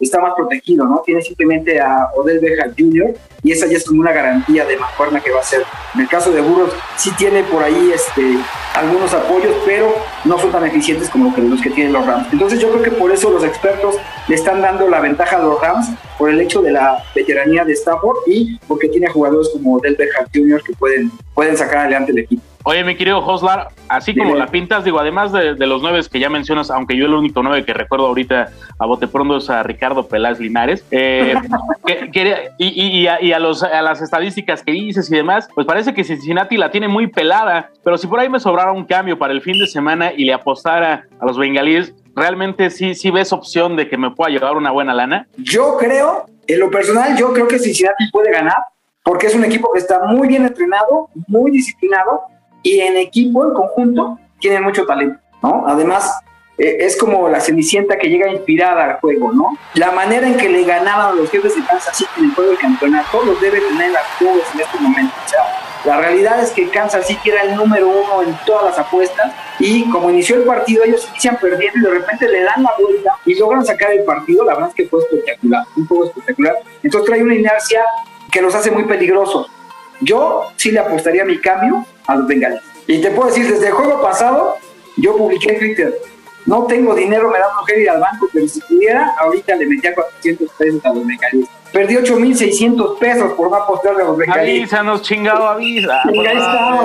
H: está más protegido, ¿no? Tiene simplemente a Odell Beckham Jr. y esa ya es como una garantía de mancuerna que va a ser. En el caso de Burros, sí tiene por ahí este, algunos apoyos, pero no son tan eficientes como los que tienen los Rams. Entonces yo creo que por eso los expertos le están dando la ventaja a los Rams por el hecho de la veteranía de Stafford y porque tiene jugadores como Odell Beckham Jr. que pueden, pueden sacar adelante el equipo.
D: Oye, mi querido Hoslar, así como la pintas, digo, además de, de los nueve que ya mencionas, aunque yo el único nueve que recuerdo ahorita a bote pronto es a Ricardo Peláez Linares, eh, <laughs> que- quería- y, y- y a, y a los, a las estadísticas que dices y demás, pues parece que Cincinnati la tiene muy pelada, pero si por ahí me sobrara un cambio para el fin de semana y le apostara a los bengalíes, ¿realmente sí, sí ves opción de que me pueda llevar una buena lana?
H: Yo creo, en lo personal, yo creo que Cincinnati puede ganar porque es un equipo que está muy bien entrenado, muy disciplinado y en equipo, en conjunto, tienen mucho talento, ¿no? Además, eh, es como la cenicienta que llega inspirada al juego, ¿no? La manera en que le ganaban a los jefes de Kansas City en el juego del campeonato los debe tener las clubes en este momento. O sea, la realidad es que Kansas City era el número uno en todas las apuestas y como inició el partido ellos inician perdiendo y de repente le dan la vuelta y logran sacar el partido. La verdad es que fue espectacular, un juego espectacular. Entonces trae una inercia que los hace muy peligrosos. Yo sí le apostaría mi cambio a los bengalíes. Y te puedo decir, desde el juego pasado, yo publiqué en Twitter, no tengo dinero, me da flojera ir al banco, pero si pudiera, ahorita le metía 400 pesos a los bengalíes. Perdí 8.600 pesos por no apostarle a los bengalíes.
D: Avísanos, chingado, avisa.
H: Y ahí está.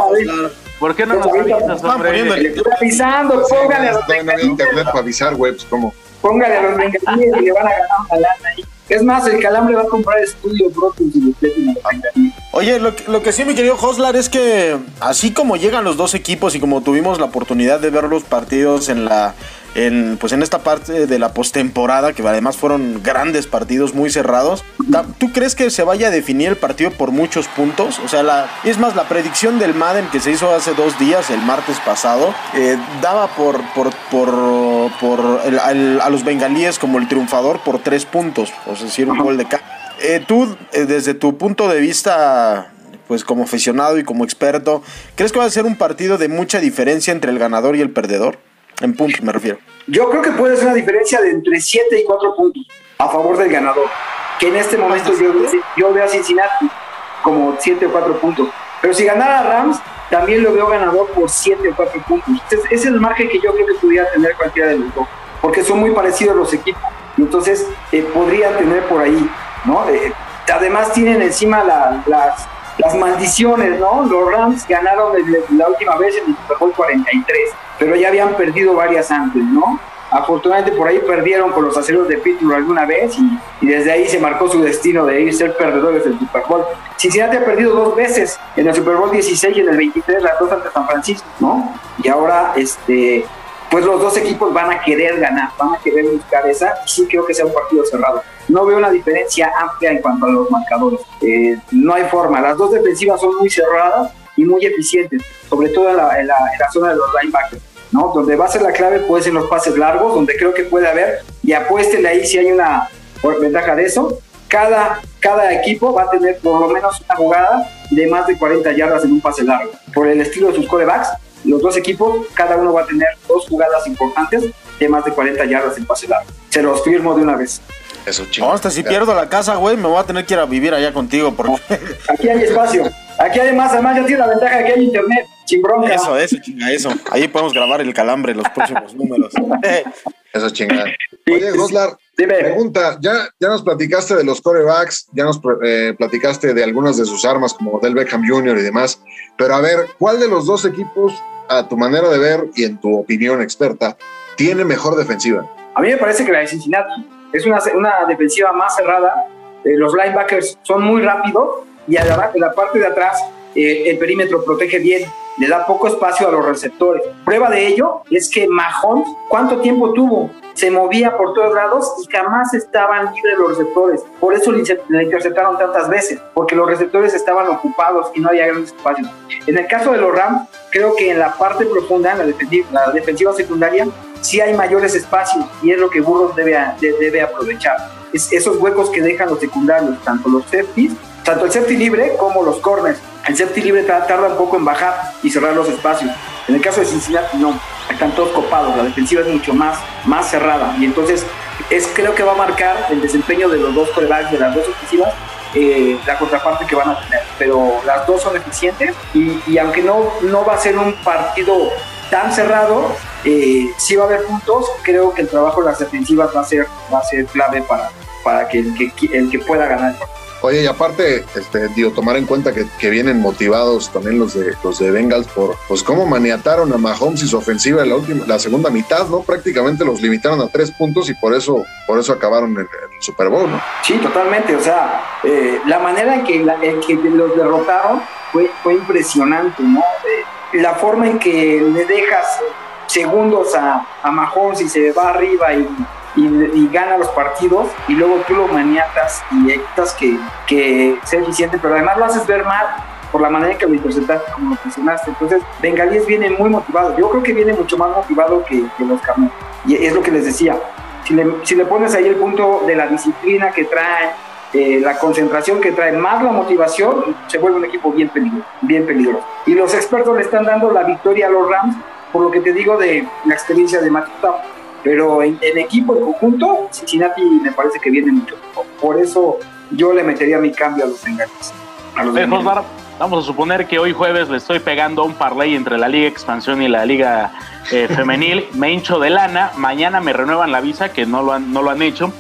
D: ¿Por qué no nos
H: Pues
D: avisas, hombre?
C: poniendo el-
H: Le estoy avisando, póngale a los bengalíes.
B: internet para avisar, güey, pues cómo.
H: Póngale a los bengalíes y le van a ganar una lana ahí. Es más, el calambre va a comprar estudio propio si le a los bengalíes.
C: Oye, lo, que- lo que sí, mi querido Hoslar, es que así como llegan los dos equipos y como tuvimos la oportunidad de ver los partidos en la. En, pues en esta parte de la postemporada, que además fueron grandes partidos muy cerrados, ¿tú crees que se vaya a definir el partido por muchos puntos? O sea, la, es más, la predicción del Madden que se hizo hace dos días, el martes pasado, eh, daba por, por, por, por el- a los bengalíes como el triunfador por tres puntos, o sea, decir, un gol de ca- eh, tú, eh, desde tu punto de vista, pues como aficionado y como experto, ¿crees que va a ser un partido de mucha diferencia entre el ganador y el perdedor? En puntos me refiero.
H: Yo creo que puede ser una diferencia de entre 7 y 4 puntos a favor del ganador. Que en este momento yo, yo veo a Cincinnati como 7 o 4 puntos. Pero si ganara Rams, también lo veo ganador por 7 o 4 puntos. Ese ese es el margen que yo creo que pudiera tener cualquiera de los dos. Porque son muy parecidos los equipos. Y entonces eh, podrían tener por ahí, ¿no? Eh, además tienen encima la- las, las maldiciones, ¿no? Los Rams ganaron el- la última vez en el Super Bowl 43, pero ya habían perdido varias antes, ¿no? Afortunadamente por ahí perdieron con los aceros de Pittsburgh alguna vez y, desde ahí se marcó su destino de ir ser perdedores del Super Bowl. Cincinnati ha perdido dos veces en el Super Bowl 16 y en el 23, las dos ante San Francisco, ¿no? Y ahora, este, pues los dos equipos van a querer ganar, van a querer buscar esa sí creo que sea un partido cerrado. No veo una diferencia amplia en cuanto a los marcadores. Eh, no hay forma. Las dos defensivas son muy cerradas y muy eficientes, sobre todo en la, zona de los linebackers. ¿no? Donde va a ser la clave puede ser los pases largos, donde creo que puede haber, y apuéstele ahí si hay una ventaja de eso. Cada, cada equipo va a tener por lo menos una jugada de más de 40 yardas en un pase largo. Por el estilo de sus corebacks, los dos equipos, cada uno va a tener dos jugadas importantes de más de 40 yardas en pase largo. Se los firmo de una vez.
B: Eso,
C: No,
B: chingón.
C: hasta si pierdo la casa, güey, me voy a tener que ir a vivir allá contigo porque... <laughs>
H: Aquí hay espacio. Aquí además, además ya tiene la ventaja de que hay internet. sin bronca.
C: Eso, eso, chinga, eso. Ahí podemos grabar el calambre, los próximos <laughs> números. <laughs>
B: Eso chingada. Oye, Goslar,
H: Dime.
B: pregunta, ya, ya nos platicaste de los corebacks, ya nos eh, platicaste de algunas de sus armas como Del Beckham Jr. y demás, pero a ver, ¿cuál de los dos equipos, a tu manera de ver y en tu opinión experta, tiene mejor defensiva?
H: A mí me parece que la de Cincinnati es una, una defensiva más cerrada. Eh, los linebackers son muy rápidos y a la, en la parte de atrás eh, el perímetro protege bien, le da poco espacio a los receptores. Prueba de ello es que Mahomes, ¿cuánto tiempo tuvo? Se movía por todos lados y jamás estaban libres los receptores. Por eso le inter- le interceptaron tantas veces, porque los receptores estaban ocupados y no había grandes espacios. En el caso de los Rams, creo que en la parte profunda, en la defensiva, la defensiva secundaria, sí hay mayores espacios y es lo que Burros debe, de- debe aprovechar. Es esos huecos que dejan los secundarios, tanto los safeties, tanto el safety libre como los corners. El safety libre ta- tarda un poco en bajar y cerrar los espacios. En el caso de Cincinnati, no. Están todos copados. La defensiva es mucho más, más cerrada. Y entonces, es, creo que va a marcar el desempeño de los dos corebacks, de las dos ofensivas, eh, la contraparte que van a tener. Pero las dos son eficientes y, y aunque no, no va a ser un partido tan cerrado, eh, sí va a haber puntos. Creo que el trabajo de las defensivas va a ser, va a ser clave para, para que, el que el que pueda ganar.
B: Oye, y aparte, este, digo, tomar en cuenta que, que vienen motivados también los de los de Bengals por pues cómo maniataron a Mahomes y su ofensiva en la última, la segunda mitad, ¿no? Prácticamente los limitaron a tres puntos y por eso, por eso acabaron en, el Super Bowl, ¿no?
H: Sí, totalmente. O sea, eh, la manera en que, la- en que los derrotaron fue, fue impresionante, ¿no? Eh, la forma en que le dejas segundos a, a Mahomes y se va arriba y, y, y gana los partidos y luego tú lo maniatas y evitas que, que sea eficiente, pero además lo haces ver mal por la manera en que lo interceptaste, como lo mencionaste. Entonces, Bengalíes viene muy motivado. Yo creo que viene mucho más motivado que, que los Cardinals. Y es lo que les decía. Si le, si le pones ahí el punto de la disciplina que traen, eh, la concentración que trae, más la motivación, se vuelve un equipo bien peligroso, bien peligroso. Y los expertos le están dando la victoria a los Rams, por lo que te digo de la experiencia de Stafford. Pero en, en equipo, en conjunto, Cincinnati me parece que viene mucho. Por eso yo le metería mi cambio a los. A.
D: Josbar, vamos a suponer que hoy jueves le estoy pegando a un parlay entre la Liga Expansión y la Liga eh, <laughs> Femenil. me hincho de lana. Mañana me renuevan la visa, que no lo han, no lo han hecho.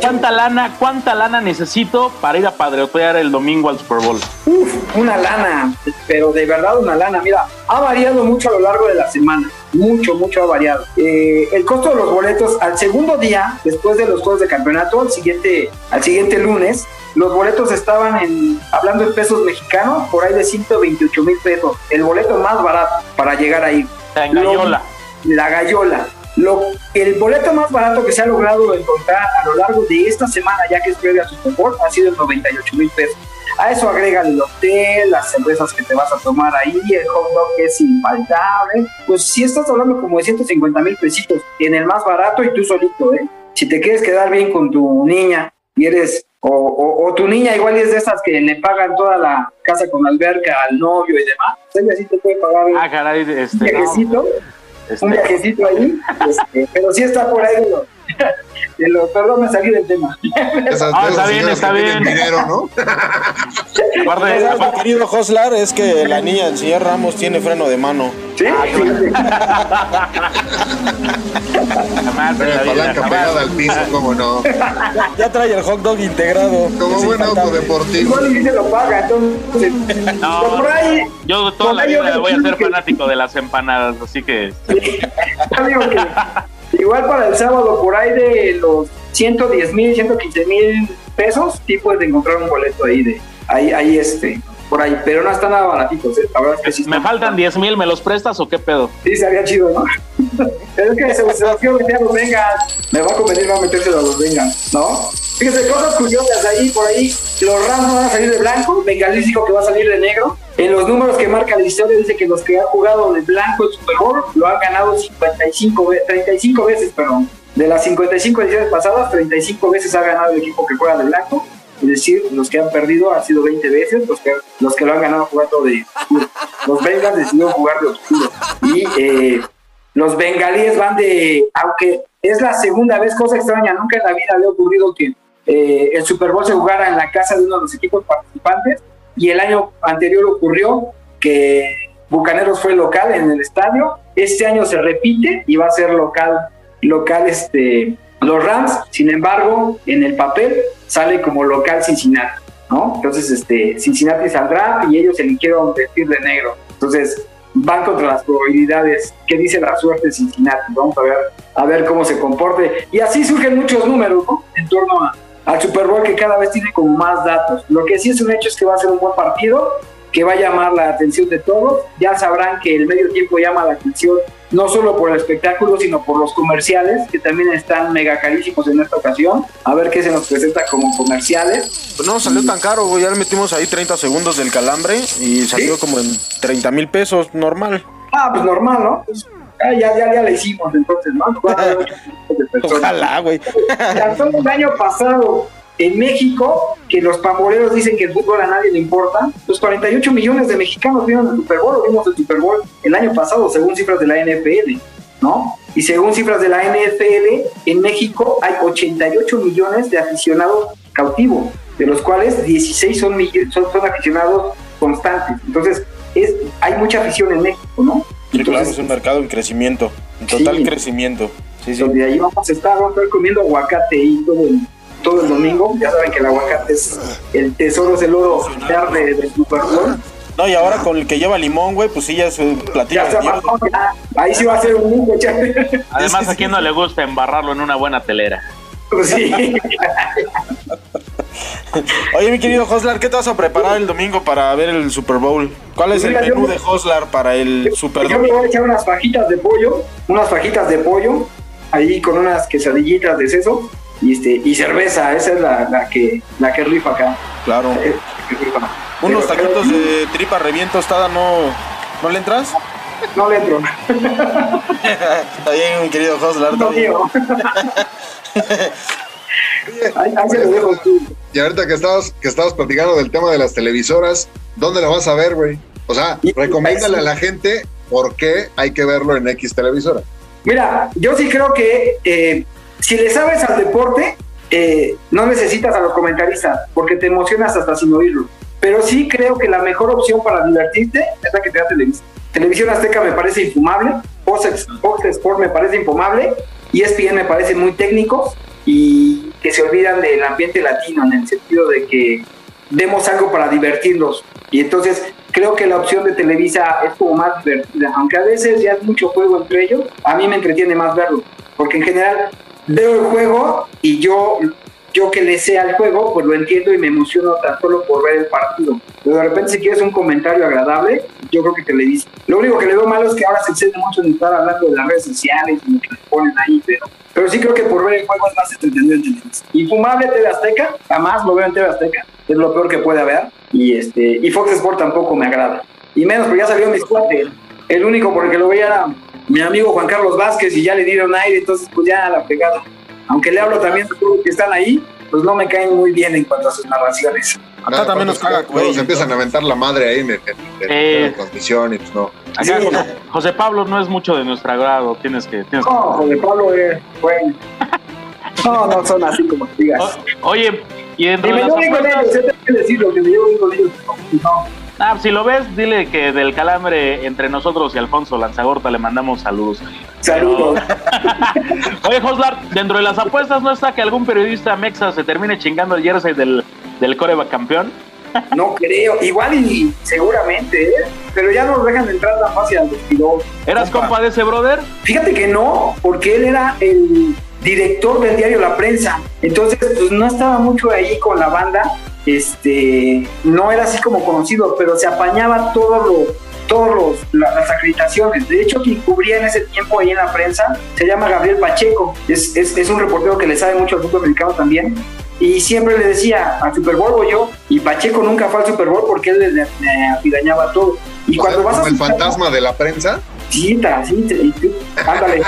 D: ¿Cuánta lana, ¿Cuánta lana necesito para ir a padrotear el domingo al Super Bowl?
H: Uf, una lana, pero de verdad una lana. Mira, ha variado mucho a lo largo de la semana. Mucho, mucho ha variado. Eh, el costo de los boletos al segundo día, después de los juegos de campeonato, al siguiente, al siguiente lunes, los boletos estaban en, hablando en pesos mexicanos, por ahí de 128 mil pesos. El boleto más barato para llegar ahí.
D: En Gallola.
H: La gallola. Lo, el boleto más barato que se ha logrado encontrar a lo largo de esta semana, ya que es previa a Super Bowl, ha sido el 98 mil pesos. A eso agrega el hotel, las cervezas que te vas a tomar ahí, el hot dog que es infaltable. Pues si estás hablando como de 150 mil pesitos en el más barato y tú solito, ¿eh? Si te quieres quedar bien con tu niña y eres, o, o- o tu niña igual es de esas que le pagan toda la casa con alberca al novio y demás, pues ella sí te puede pagar
D: Ah, caray,
H: un
D: este,
H: un viajecito ahí, este, pero sí está por ahí de los perdón, me salí del tema. <laughs>
B: Esas,
D: Ah, está bien, está bien.
B: dinero, ¿no? <laughs>
D: guarde-
C: ¿Sabes, mi querido Joslar? Es que la niña del señor Ramos tiene freno de mano.
H: Sí,
D: jamás en la
B: La palanca
D: jamás.
B: pegada al piso, cómo no. <laughs>
C: Ya trae el hot dog integrado.
B: Como buen auto deportivo.
H: igual y se lo paga, entonces.
D: No,
H: por ahí,
D: Yo toda
H: por
D: la vida voy a ser fanático de las empanadas, así que
H: igual para el sábado, por ahí de los 110 mil, 115 mil pesos, sí puedes encontrar un boleto ahí de, ahí, ahí este, por ahí, pero no están nada baratitos, ¿eh? la verdad es que sí
D: me faltan 10 mil, ¿me los prestas o qué pedo?
H: Sí, sería chido, ¿no? <laughs> Es que se, los quiero meter a los Bengals. Me va a convenir va a metérselo a los Bengals, ¿no? Fíjese, cosas curiosas ahí, por ahí. Los Rams van a salir de blanco. Bengalis dijo que va a salir de negro. En los números que marca la historia dice que los que han jugado de blanco en Super Bowl lo han ganado 55, ve- 35 veces, perdón. De las 55 ediciones pasadas, 35 veces ha ganado el equipo que juega de blanco. Es decir, los que han perdido han sido 20 veces, los que, los que lo han ganado jugando de oscuro. Los Bengals decidieron jugar de oscuro. Y eh, los bengalíes van de, aunque es la segunda vez, cosa extraña, nunca en la vida había ocurrido que eh, el Super Bowl se jugara en la casa de uno de los equipos participantes y el año anterior ocurrió que Bucaneros fue local en el estadio. Este año se repite y va a ser local, local este, los Rams. Sin embargo, en el papel sale como local Cincinnati, ¿no? Entonces, este, Cincinnati saldrá y ellos eligieron vestir de negro. Entonces, van contra las probabilidades. ¿Qué dice la suerte Cincinnati? Vamos a ver, a ver cómo se comporte. Y así surgen muchos números, ¿no? En torno a, al Super Bowl que cada vez tiene como más datos. Lo que sí es un hecho es que va a ser un buen partido que va a llamar la atención de todos. Ya sabrán que el medio tiempo llama la atención no solo por el espectáculo, sino por los comerciales, que también están mega carísimos en esta ocasión. A ver qué se nos presenta como comerciales.
C: Pues no salió tan caro, güey. Ya le metimos ahí 30 segundos del calambre y salió como en 30 mil pesos, normal.
H: Ah, pues normal, ¿no? Pues, ah, ya, ya, ya la hicimos entonces, ¿no?
C: Ojalá, güey.
H: el año pasado en México, que los pamboleros dicen que el fútbol a nadie le importa, los 48 millones de mexicanos vieron el Super Bowl, vimos el Super Bowl el año pasado, según cifras de la NFL, ¿no? Y según cifras de la NFL, en México hay 88 millones de aficionados cautivos, de los cuales 16 son, son, son aficionados constantes. Entonces, es, hay mucha afición en México, ¿no?
C: Claro, es un mercado en crecimiento, en total crecimiento.
H: Sí, sí. Donde ahí vamos a estar, vamos a estar comiendo aguacate y todo el todo el domingo. Ya saben que el aguacate es el tesoro, es el oro verde del Super Bowl.
C: No, y ahora con el que lleva limón, güey, pues sí, ya es un platillo.
H: ahí sí va a ser un lujo,
D: Además, <laughs> a quien no le gusta embarrarlo en una buena telera.
H: Pues sí. <laughs> <laughs>
C: Oye, mi querido Hoslar, ¿qué te vas a preparar el domingo para ver el Super Bowl? ¿Cuál es el menú de Hoslar para el Super Bowl?
H: Yo me voy a echar unas fajitas de pollo, unas fajitas de pollo, ahí con unas quesadillitas de seso y, este, y cerveza, esa es la, la, que, la que rifa acá.
C: Claro. Eh, Unos taquitos de tripa reviento tostada, ¿no, ¿no le entras?
H: No le entro. <laughs>
C: está bien, mi querido Joslar. No,
B: tío. <laughs> ahí, ahí se lo dejo tú. Y ahorita que estabas, que estabas platicando del tema de las televisoras, ¿dónde la vas a ver, güey? O sea, recomiéndale a la gente por qué hay que verlo en X televisora.
H: Mira, yo sí creo que eh, si le sabes al deporte, eh, no necesitas a los comentaristas, porque te emocionas hasta sin oírlo. Pero sí creo que la mejor opción para divertirte es la que te da Televisión. Televisión Azteca me parece infumable, Fox, Fox Sport me parece infumable, y ESPN me parece muy técnico y que se olvidan del ambiente latino en el sentido de que demos algo para divertirlos. Y entonces creo que la opción de Televisa es como más divertida, aunque a veces ya es mucho juego entre ellos, a mí me entretiene más verlo, porque en general veo el juego y yo, yo que le sé al juego, pues lo entiendo y me emociono tan solo por ver el partido. Pero de repente si quieres un comentario agradable, yo creo que te le dice. Lo único que le veo malo es que ahora se excede mucho en estar hablando de las redes sociales y lo que le ponen ahí, pero, pero sí creo que por ver el juego es más entretenido en televisión. Infumable TV Azteca, jamás lo veo en TV Azteca. Es lo peor que puede haber. Y, este, y Fox Sport tampoco me agrada. Y menos, porque ya salió mis cuates. El único por el que lo veía era mi amigo Juan Carlos Vázquez y ya le dieron aire, entonces pues ya la pegada. Aunque le hablo también de todos los que están ahí, pues no me caen muy bien en cuanto a sus narraciones.
C: Acá también nos caga,
B: güey. Se empiezan a aventar la madre ahí en, en, la transmisión y pues no.
D: Acá José, Pablo no es mucho de nuestro agrado, tienes que... Tienes
H: no, José Pablo es bueno. <laughs> No, no son así como digas.
D: oye, y dentro
H: y
D: de
H: las apuestas... que decir lo que me digo, digo, no.
D: Ah, si lo ves, dile que del calambre entre nosotros y Alfonso Lanzagorta le mandamos saludos.
H: Saludos. <laughs>
D: Oye, Joslar, dentro de las apuestas no está que algún periodista mexa se termine chingando el jersey del, del Coreba campeón.
H: No creo, igual y seguramente, ¿eh? pero ya no nos dejan entrar tan fácil al vestidor.
D: ¿Eras compa de ese brother?
H: Fíjate que no, porque él era el director del diario La Prensa, entonces pues no estaba mucho ahí con la banda este, no era así como conocido, pero se apañaba todos los todos las acreditaciones. De hecho, quien cubría en ese tiempo ahí en la prensa se llama Gabriel Pacheco. Es, es, un reportero que le sabe mucho al fútbol americano también. Y siempre le decía al Super Bowl o yo, y Pacheco nunca fue al Super Bowl porque él le, le, todo. Y cuando vas
B: a. ¿El fantasma de la prensa?
H: Sí, sí, sí, ándale.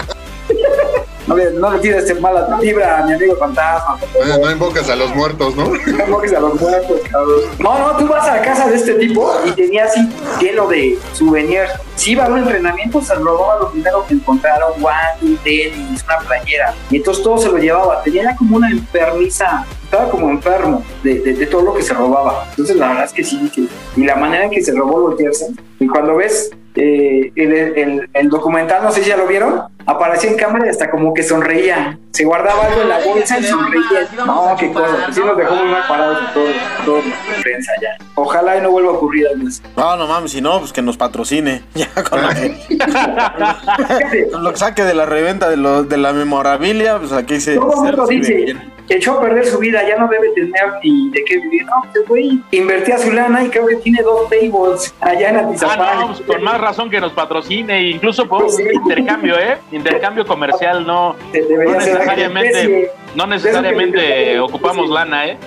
H: <laughs> no le, no le tires mala vibra a mi amigo fantasma.
B: No, no invocas a los muertos, ¿no? <laughs>
H: No invocas a los muertos, cabrón. No, no, tú vas a la casa de este tipo y tenía así lleno de souvenirs. Si iba a un entrenamiento, se robaba lo primero que encontraron, guantes, tenis, una playera. Y entonces todo se lo llevaba. Tenía como una enfermiza, estaba como enfermo de, de, todo lo que se robaba. Entonces la verdad es que sí, y la manera en que se robó los jerseys. Y cuando ves eh, el, el- el documental, no sé si ya lo vieron, aparecía en cámara y hasta como que sonreía. Se guardaba algo en la bolsa y sonreía. No, qué cosa. Pues sí nos dejó muy mal parados en todo, todo la prensa ya. Ojalá y no vuelva a ocurrir algo así.
C: No, no mames, si no, pues que nos patrocine. <laughs> Ya con <laughs> lo que, con lo que saque de la reventa de, lo, de la memorabilia, pues aquí se.
H: Todo el mundo dice,
C: bien.
H: echó a perder su vida, ya no debe tener ni de qué vivir. No, pues güey, invertía su lana y creo que tiene dos tables allá en
D: Ah,
H: Atizapán.
D: no, pues con más razón que nos patrocine. Incluso podemos
H: Sí.
D: hacer intercambio, ¿eh? Intercambio comercial, no, no necesariamente, no necesariamente ocupamos lana, ¿eh?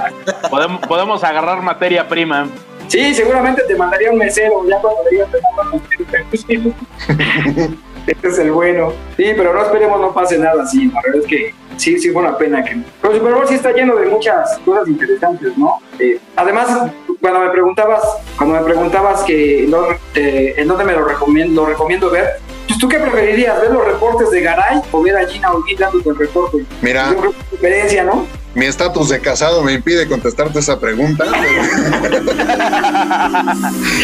D: <laughs> Podemos, podemos agarrar materia prima.
H: Sí, seguramente te mandaría un mesero ya cuando digas <laughs> Este es el bueno. Sí, pero no esperemos no pase nada así. La verdad es que sí, sí fue una pena que. Pero Super Bowl sí está lleno de muchas cosas interesantes, ¿no? Eh, además, cuando me preguntabas, cuando me preguntabas que en dónde, eh, en dónde me lo recomiendo, lo recomiendo ver, pues tú qué preferirías, ver los reportes de Garay o ver a Gina Olguín dándote el reporte.
B: Mira.
H: Yo creo que es diferencia, ¿no?
B: Mi estatus de casado me impide contestarte esa pregunta. <laughs>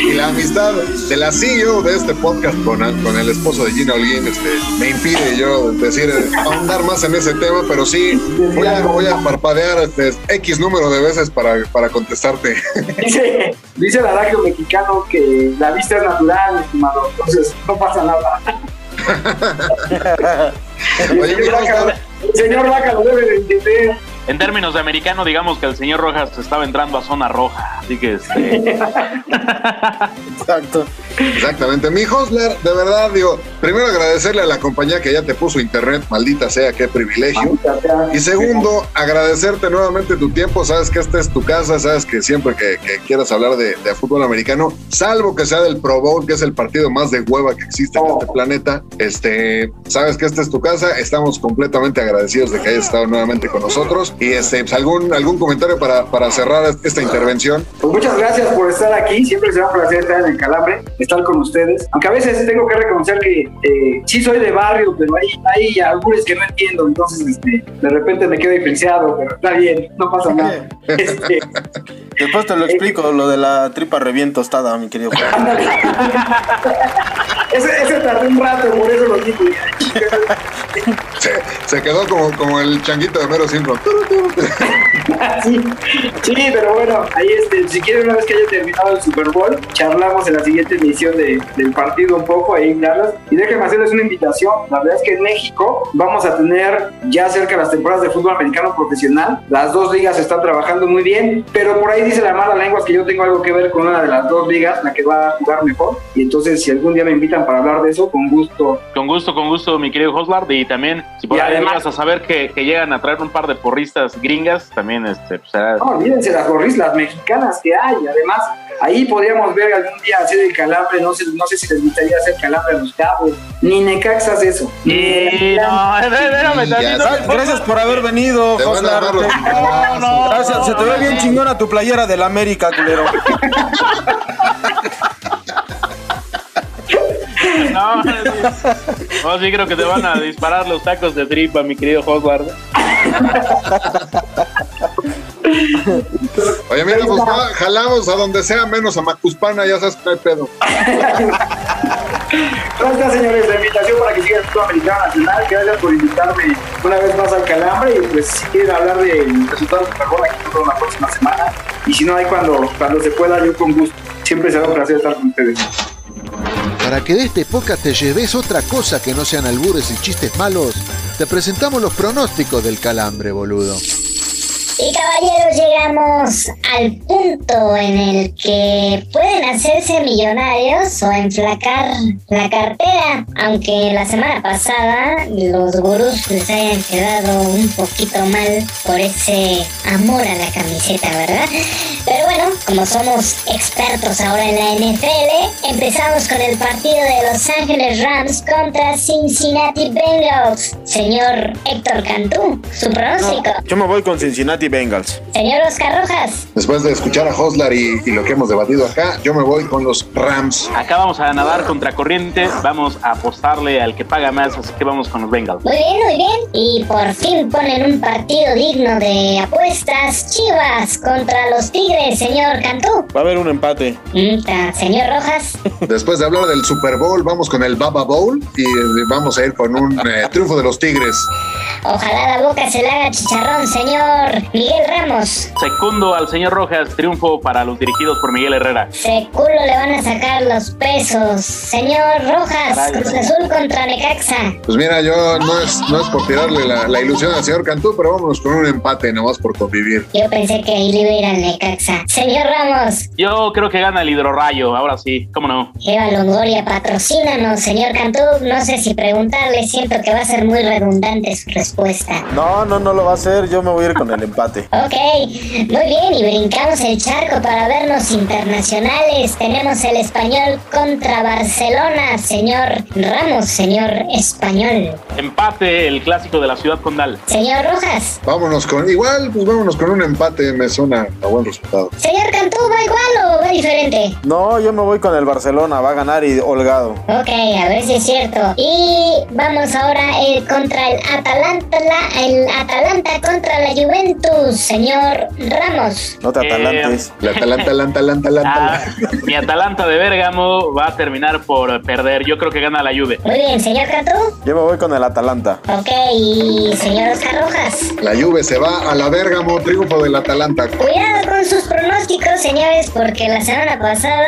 B: y la amistad de la CEO de este podcast con, con el esposo de Gina Holguín este, me impide yo decir, eh, ahondar más en ese tema, pero sí voy a, voy a parpadear este, X número de veces para, para contestarte. <laughs>
H: Dice, dice el adagio mexicano que la vista es natural, estimado. Entonces, no pasa nada. <laughs>
B: Oye,
H: el señor Vaca lo debe de entender.
D: En términos de americano, digamos que el señor Rojas estaba entrando a zona roja. Así que este. <laughs>
C: Exacto.
B: Exactamente. Mi Hostler, de verdad, digo, primero agradecerle a la compañía que ya te puso internet, maldita sea, qué privilegio. Y segundo, agradecerte nuevamente tu tiempo. Sabes que esta es tu casa, sabes que siempre que, que quieras hablar de, de fútbol americano, salvo que sea del Pro Bowl, que es el partido más de hueva que existe en
H: Oh.
B: este planeta, este, sabes que esta es tu casa. Estamos completamente agradecidos de que hayas estado nuevamente con nosotros. Y este, pues, algún, algún comentario para, para cerrar esta intervención.
H: Pues muchas gracias por estar aquí. Siempre será un placer estar en el Calambre, estar con ustedes. Aunque a veces tengo que reconocer que eh, sí soy de barrio, pero hay, hay algunos que no entiendo. Entonces, este, de repente me quedo influenciado, pero está bien, no pasa nada. <laughs> Este,
C: Después te lo explico, lo de la tripa reviento tostada, mi querido. <laughs>
H: Ese, ese tardé un rato, por eso lo digo.
B: Se, se quedó como, como el changuito de Mero Simpson. <laughs>
H: sí, sí, pero bueno, ahí este, si quieren una vez que haya terminado el Super Bowl, charlamos en la siguiente emisión de- del partido un poco ahí en Dallas. Y déjenme hacerles una invitación. La verdad es que en México vamos a tener ya cerca las temporadas de fútbol americano profesional. Las dos ligas están trabajando muy bien, pero por ahí dice la mala lengua que yo tengo algo que ver con una de las dos ligas, la que va a jugar mejor. Y entonces, si algún día me invitan para hablar de eso, con gusto.
D: Con gusto, con gusto, mi querido Hoslard. Y también, si por
H: Y
D: ahí
H: además-
D: a saber que, que llegan a traer un par de porristas gringas, también este, pues, será-
H: No, olvídense las gorris, las mexicanas que hay. Además, ahí podríamos ver algún día hacer el calambre. No sé, no sé si les gustaría hacer calambre a los cabos. Ni Necaxa hace eso. Ni
D: no, espérame.
C: Gracias por haber venido,
B: Te van a
C: Joslar.
B: dar los
D: no.
C: Gracias, se te ve bien chingona tu playera del América, culero. <laughs> <laughs>
D: No, <laughs> sí. No, sí creo que te van a disparar los tacos de tripa, mi querido Hoslard.
B: Oye, mira, pues va, jalamos a donde sea, menos a Macuspana, ya sabes que hay pedo.
H: Gracias, señores, la invitación para que sigan el fútbol americano nacional. Gracias por invitarme una vez más al calambre. Y pues, si quieren hablar del resultado del Super Bowl, aquí nos la próxima semana. Y si no, hay cuando, cuando se pueda, yo con gusto. Siempre será un placer estar con ustedes.
F: Para que de este podcast te lleves otra cosa que no sean albures y chistes malos, te presentamos los pronósticos del calambre, boludo.
E: Y caballeros, llegamos al punto en el que pueden hacerse millonarios o enflacar la cartera, aunque la semana pasada los gurús les hayan quedado un poquito mal por ese amor a la camiseta, ¿verdad? Pero bueno, como somos expertos ahora en la NFL, empezamos con el partido de Los Ángeles Rams contra Cincinnati Bengals. Señor Héctor Cantú, su pronóstico.
C: Yo me voy con Cincinnati Bengals.
E: Señor Oscar Rojas.
B: Después de escuchar a Hoslar y, y lo que hemos debatido acá, yo me voy con los Rams.
D: Acá vamos a nadar contra corriente, vamos a apostarle al que paga más, así que vamos con los Bengals.
E: Muy bien, muy bien. Y por fin ponen un partido digno de apuestas. Chivas contra los Tigres, señor Cantú.
C: Va a haber un empate.
E: Señor Rojas.
B: Después de hablar del Super Bowl, vamos con el Baba Bowl y vamos a ir con un eh, triunfo de los Tigres.
E: Ojalá la boca se le haga chicharrón, señor Miguel Ramos.
D: Segundo al señor Rojas, triunfo para los dirigidos por Miguel Herrera.
E: Se culo le van a sacar los pesos. Señor Rojas,
D: Caray.
E: Cruz Azul contra Necaxa.
B: Pues mira, yo no es, no es por tirarle la, la ilusión al señor Cantú, pero vámonos con un empate nomás por convivir.
E: Yo pensé que ahí le iba a ir al Necaxa. Señor Ramos,
D: Yo creo que gana el hidrorrayo, ahora sí, cómo no.
E: Eva Longoria, patrocínanos, señor Cantú. No sé si preguntarle, siento que va a ser muy redundante su respuesta.
C: No, no, no lo va a hacer. Yo me voy a ir con el empate.
E: Ok, muy bien, y brincamos el charco para vernos internacionales. Tenemos el español contra Barcelona, señor Ramos, señor español.
D: Empate, el clásico de la ciudad condal.
E: Señor Rojas,
B: Vámonos con, igual, pues vámonos con un empate, me suena a buen resultado.
E: señor Cantú, ¿va igual o va diferente?
C: No, yo me voy con el Barcelona. Va a ganar y holgado.
E: Ok, a ver si es cierto. Y vamos ahora eh, contra el Atalanta, la- el Atalanta contra la Juventus, señor Ramos.
C: No te
D: Eh,
C: atalantes.
B: La Atalanta, Atalanta, Atalanta, Atalanta.
D: Ah, mi Atalanta de Bérgamo va a terminar por perder. Yo creo que gana la Juve.
E: Muy bien, señor Cantú.
C: Yo me voy con el Atalanta.
E: Ok, y señor Oscar Rojas.
B: La Juve se va a la Bérgamo, triunfo del Atalanta.
E: Cuidado con sus pronósticos, señores, porque la semana pasada,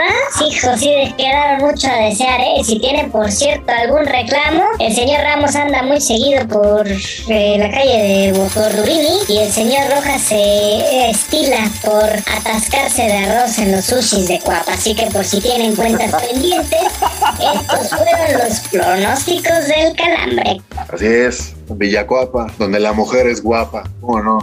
E: hijos, sí les quedaron mucho a desear, ¿eh? Si tienen, por cierto, algún reclamo, el señor Ramos anda muy seguido por eh, la calle de Bocordurini y el señor Rojas se estila por atascarse de arroz en los sushis de Cuapa. Así que por si tienen cuentas pendientes, estos fueron los pronósticos del calambre.
B: Así es, Villacuapa, donde la mujer es guapa. ¿Cómo no?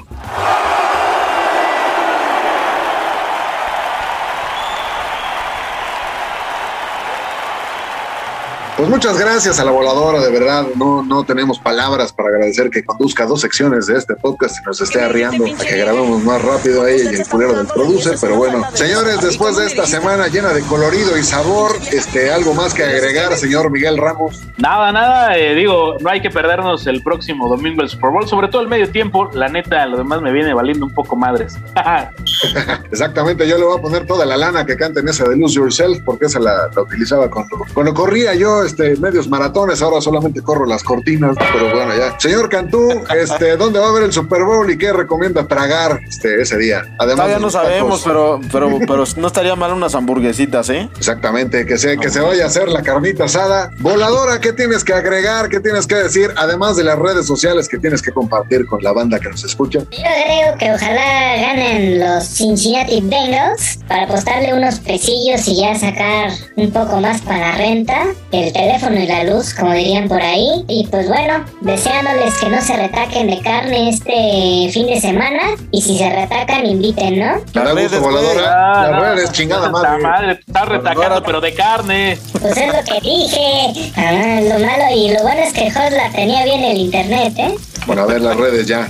B: Pues muchas gracias a la voladora, de verdad, no, no tenemos palabras para agradecer que conduzca dos secciones de este podcast y nos esté arriando a que grabemos más rápido a ella y el culero del producer, pero bueno, señores, después de esta semana llena de colorido y sabor, este, algo más que agregar, señor Miguel Ramos.
D: Nada, nada, eh, digo, no hay que perdernos el próximo domingo el Super Bowl, sobre todo el medio tiempo. La neta, lo demás me viene valiendo un poco madres. <laughs>
B: Exactamente, yo le voy a poner toda la lana que canta en esa de Lose Yourself, porque esa la, la utilizaba cuando, cuando corría yo este, medios maratones, ahora solamente corro las cortinas, pero bueno, ya. Señor Cantú, <laughs> este, ¿dónde va a haber el Super Bowl y qué recomienda tragar este, ese día? Además
C: Todavía no sabemos, pero, pero, <laughs> pero no estaría mal unas hamburguesitas, ¿eh?
B: Exactamente, que se, que se vaya a hacer la carnita asada. Voladora, ¿qué tienes que agregar? ¿Qué tienes que decir? Además de las redes sociales que tienes que compartir con la banda que nos escucha.
E: Yo creo que ojalá ganen los Cincinnati Bengals para apostarle unos pesillos y ya sacar un poco más para renta, el teléfono y la luz, como dirían por ahí. Y pues bueno, deseándoles que no se retaquen de carne este fin de semana y si se retacan, inviten, ¿no?
B: Gusto,
C: güey.
B: voladora.
D: Ah,
B: Las
D: no,
B: redes, chingada
D: puta
B: madre.
D: Estás retacando, pero de carne.
E: Pues es lo que dije. Ah, lo malo y lo bueno es que Hotla tenía bien el internet, ¿eh?
B: Bueno, a ver las redes ya,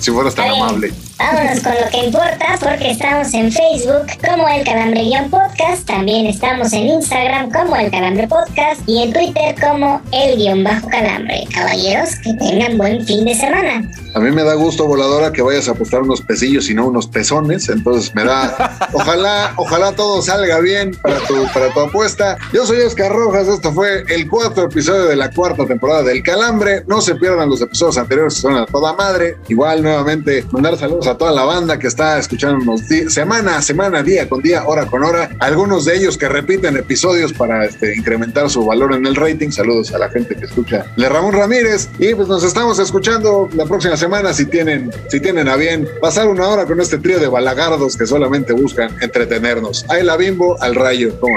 B: si fueras tan
E: Está bien.
B: amable.
E: Vámonos con lo que importa porque estamos en Facebook como el Calambre Guión Podcast, también estamos en Instagram como el Calambre Podcast y en Twitter como el guion bajo calambre. Caballeros, que tengan buen fin de semana.
B: A mí me da gusto, voladora, que vayas a apostar unos pesillos y no unos pezones. Entonces me da. <laughs> Ojalá, ojalá todo salga bien para tu, para tu apuesta. Yo soy Oscar Rojas. Esto fue el cuarto episodio de la cuarta temporada del Calambre. No se pierdan los episodios anteriores, son a toda madre. Igual, nuevamente, mandar saludos a toda la banda que está escuchándonos semana a semana, día con día, hora con hora. Algunos de ellos que repiten episodios para este, incrementar su valor en el rating. Saludos a la gente que escucha de Ramón Ramírez. Y pues nos estamos escuchando la próxima semana si tienen, si tienen a bien pasar una hora con este trío de balagardos que solamente buscan entretenernos. Ahí la bimbo al rayo. ¿Cómo?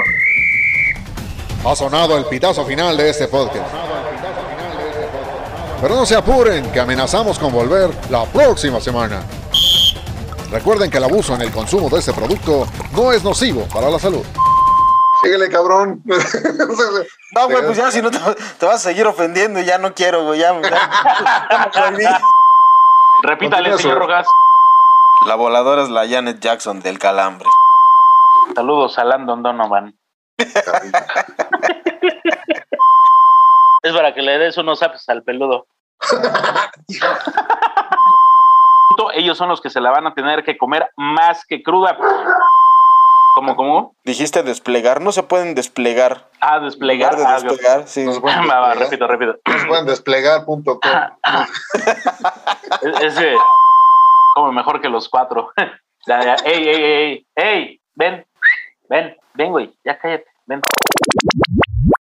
F: Ha sonado el pitazo final de este podcast. Pero no se apuren, que amenazamos con volver la próxima semana. Recuerden que el abuso en el consumo de este producto no es nocivo para la salud.
B: Síguele, cabrón. <laughs>
C: No, güey, pues ya si no te, te vas a seguir ofendiendo y ya no quiero, güey. Ya, ya- ya.
D: Repítale,
B: Continúa,
D: señor Rojas.
C: La voladora es la Janet Jackson del calambre.
D: Saludos a Landon Donovan. es para que le des unos apes al peludo. Ellos son los que se la van a tener que comer más que cruda. ¿Cómo, cómo?
C: Dijiste desplegar, no se pueden desplegar.
D: Ah, desplegar.
C: En lugar de
D: Ah,
C: desplegar, sí.
B: Nos <laughs> pueden
D: Va, va,
B: desplegar.
D: repito, repito.
B: Nos pueden desplegar.com.
D: Es- como mejor que los cuatro. <laughs> Ya, ya. Ey, ey, ey, ey, ven, ven, ven, güey, ya cállate, ven.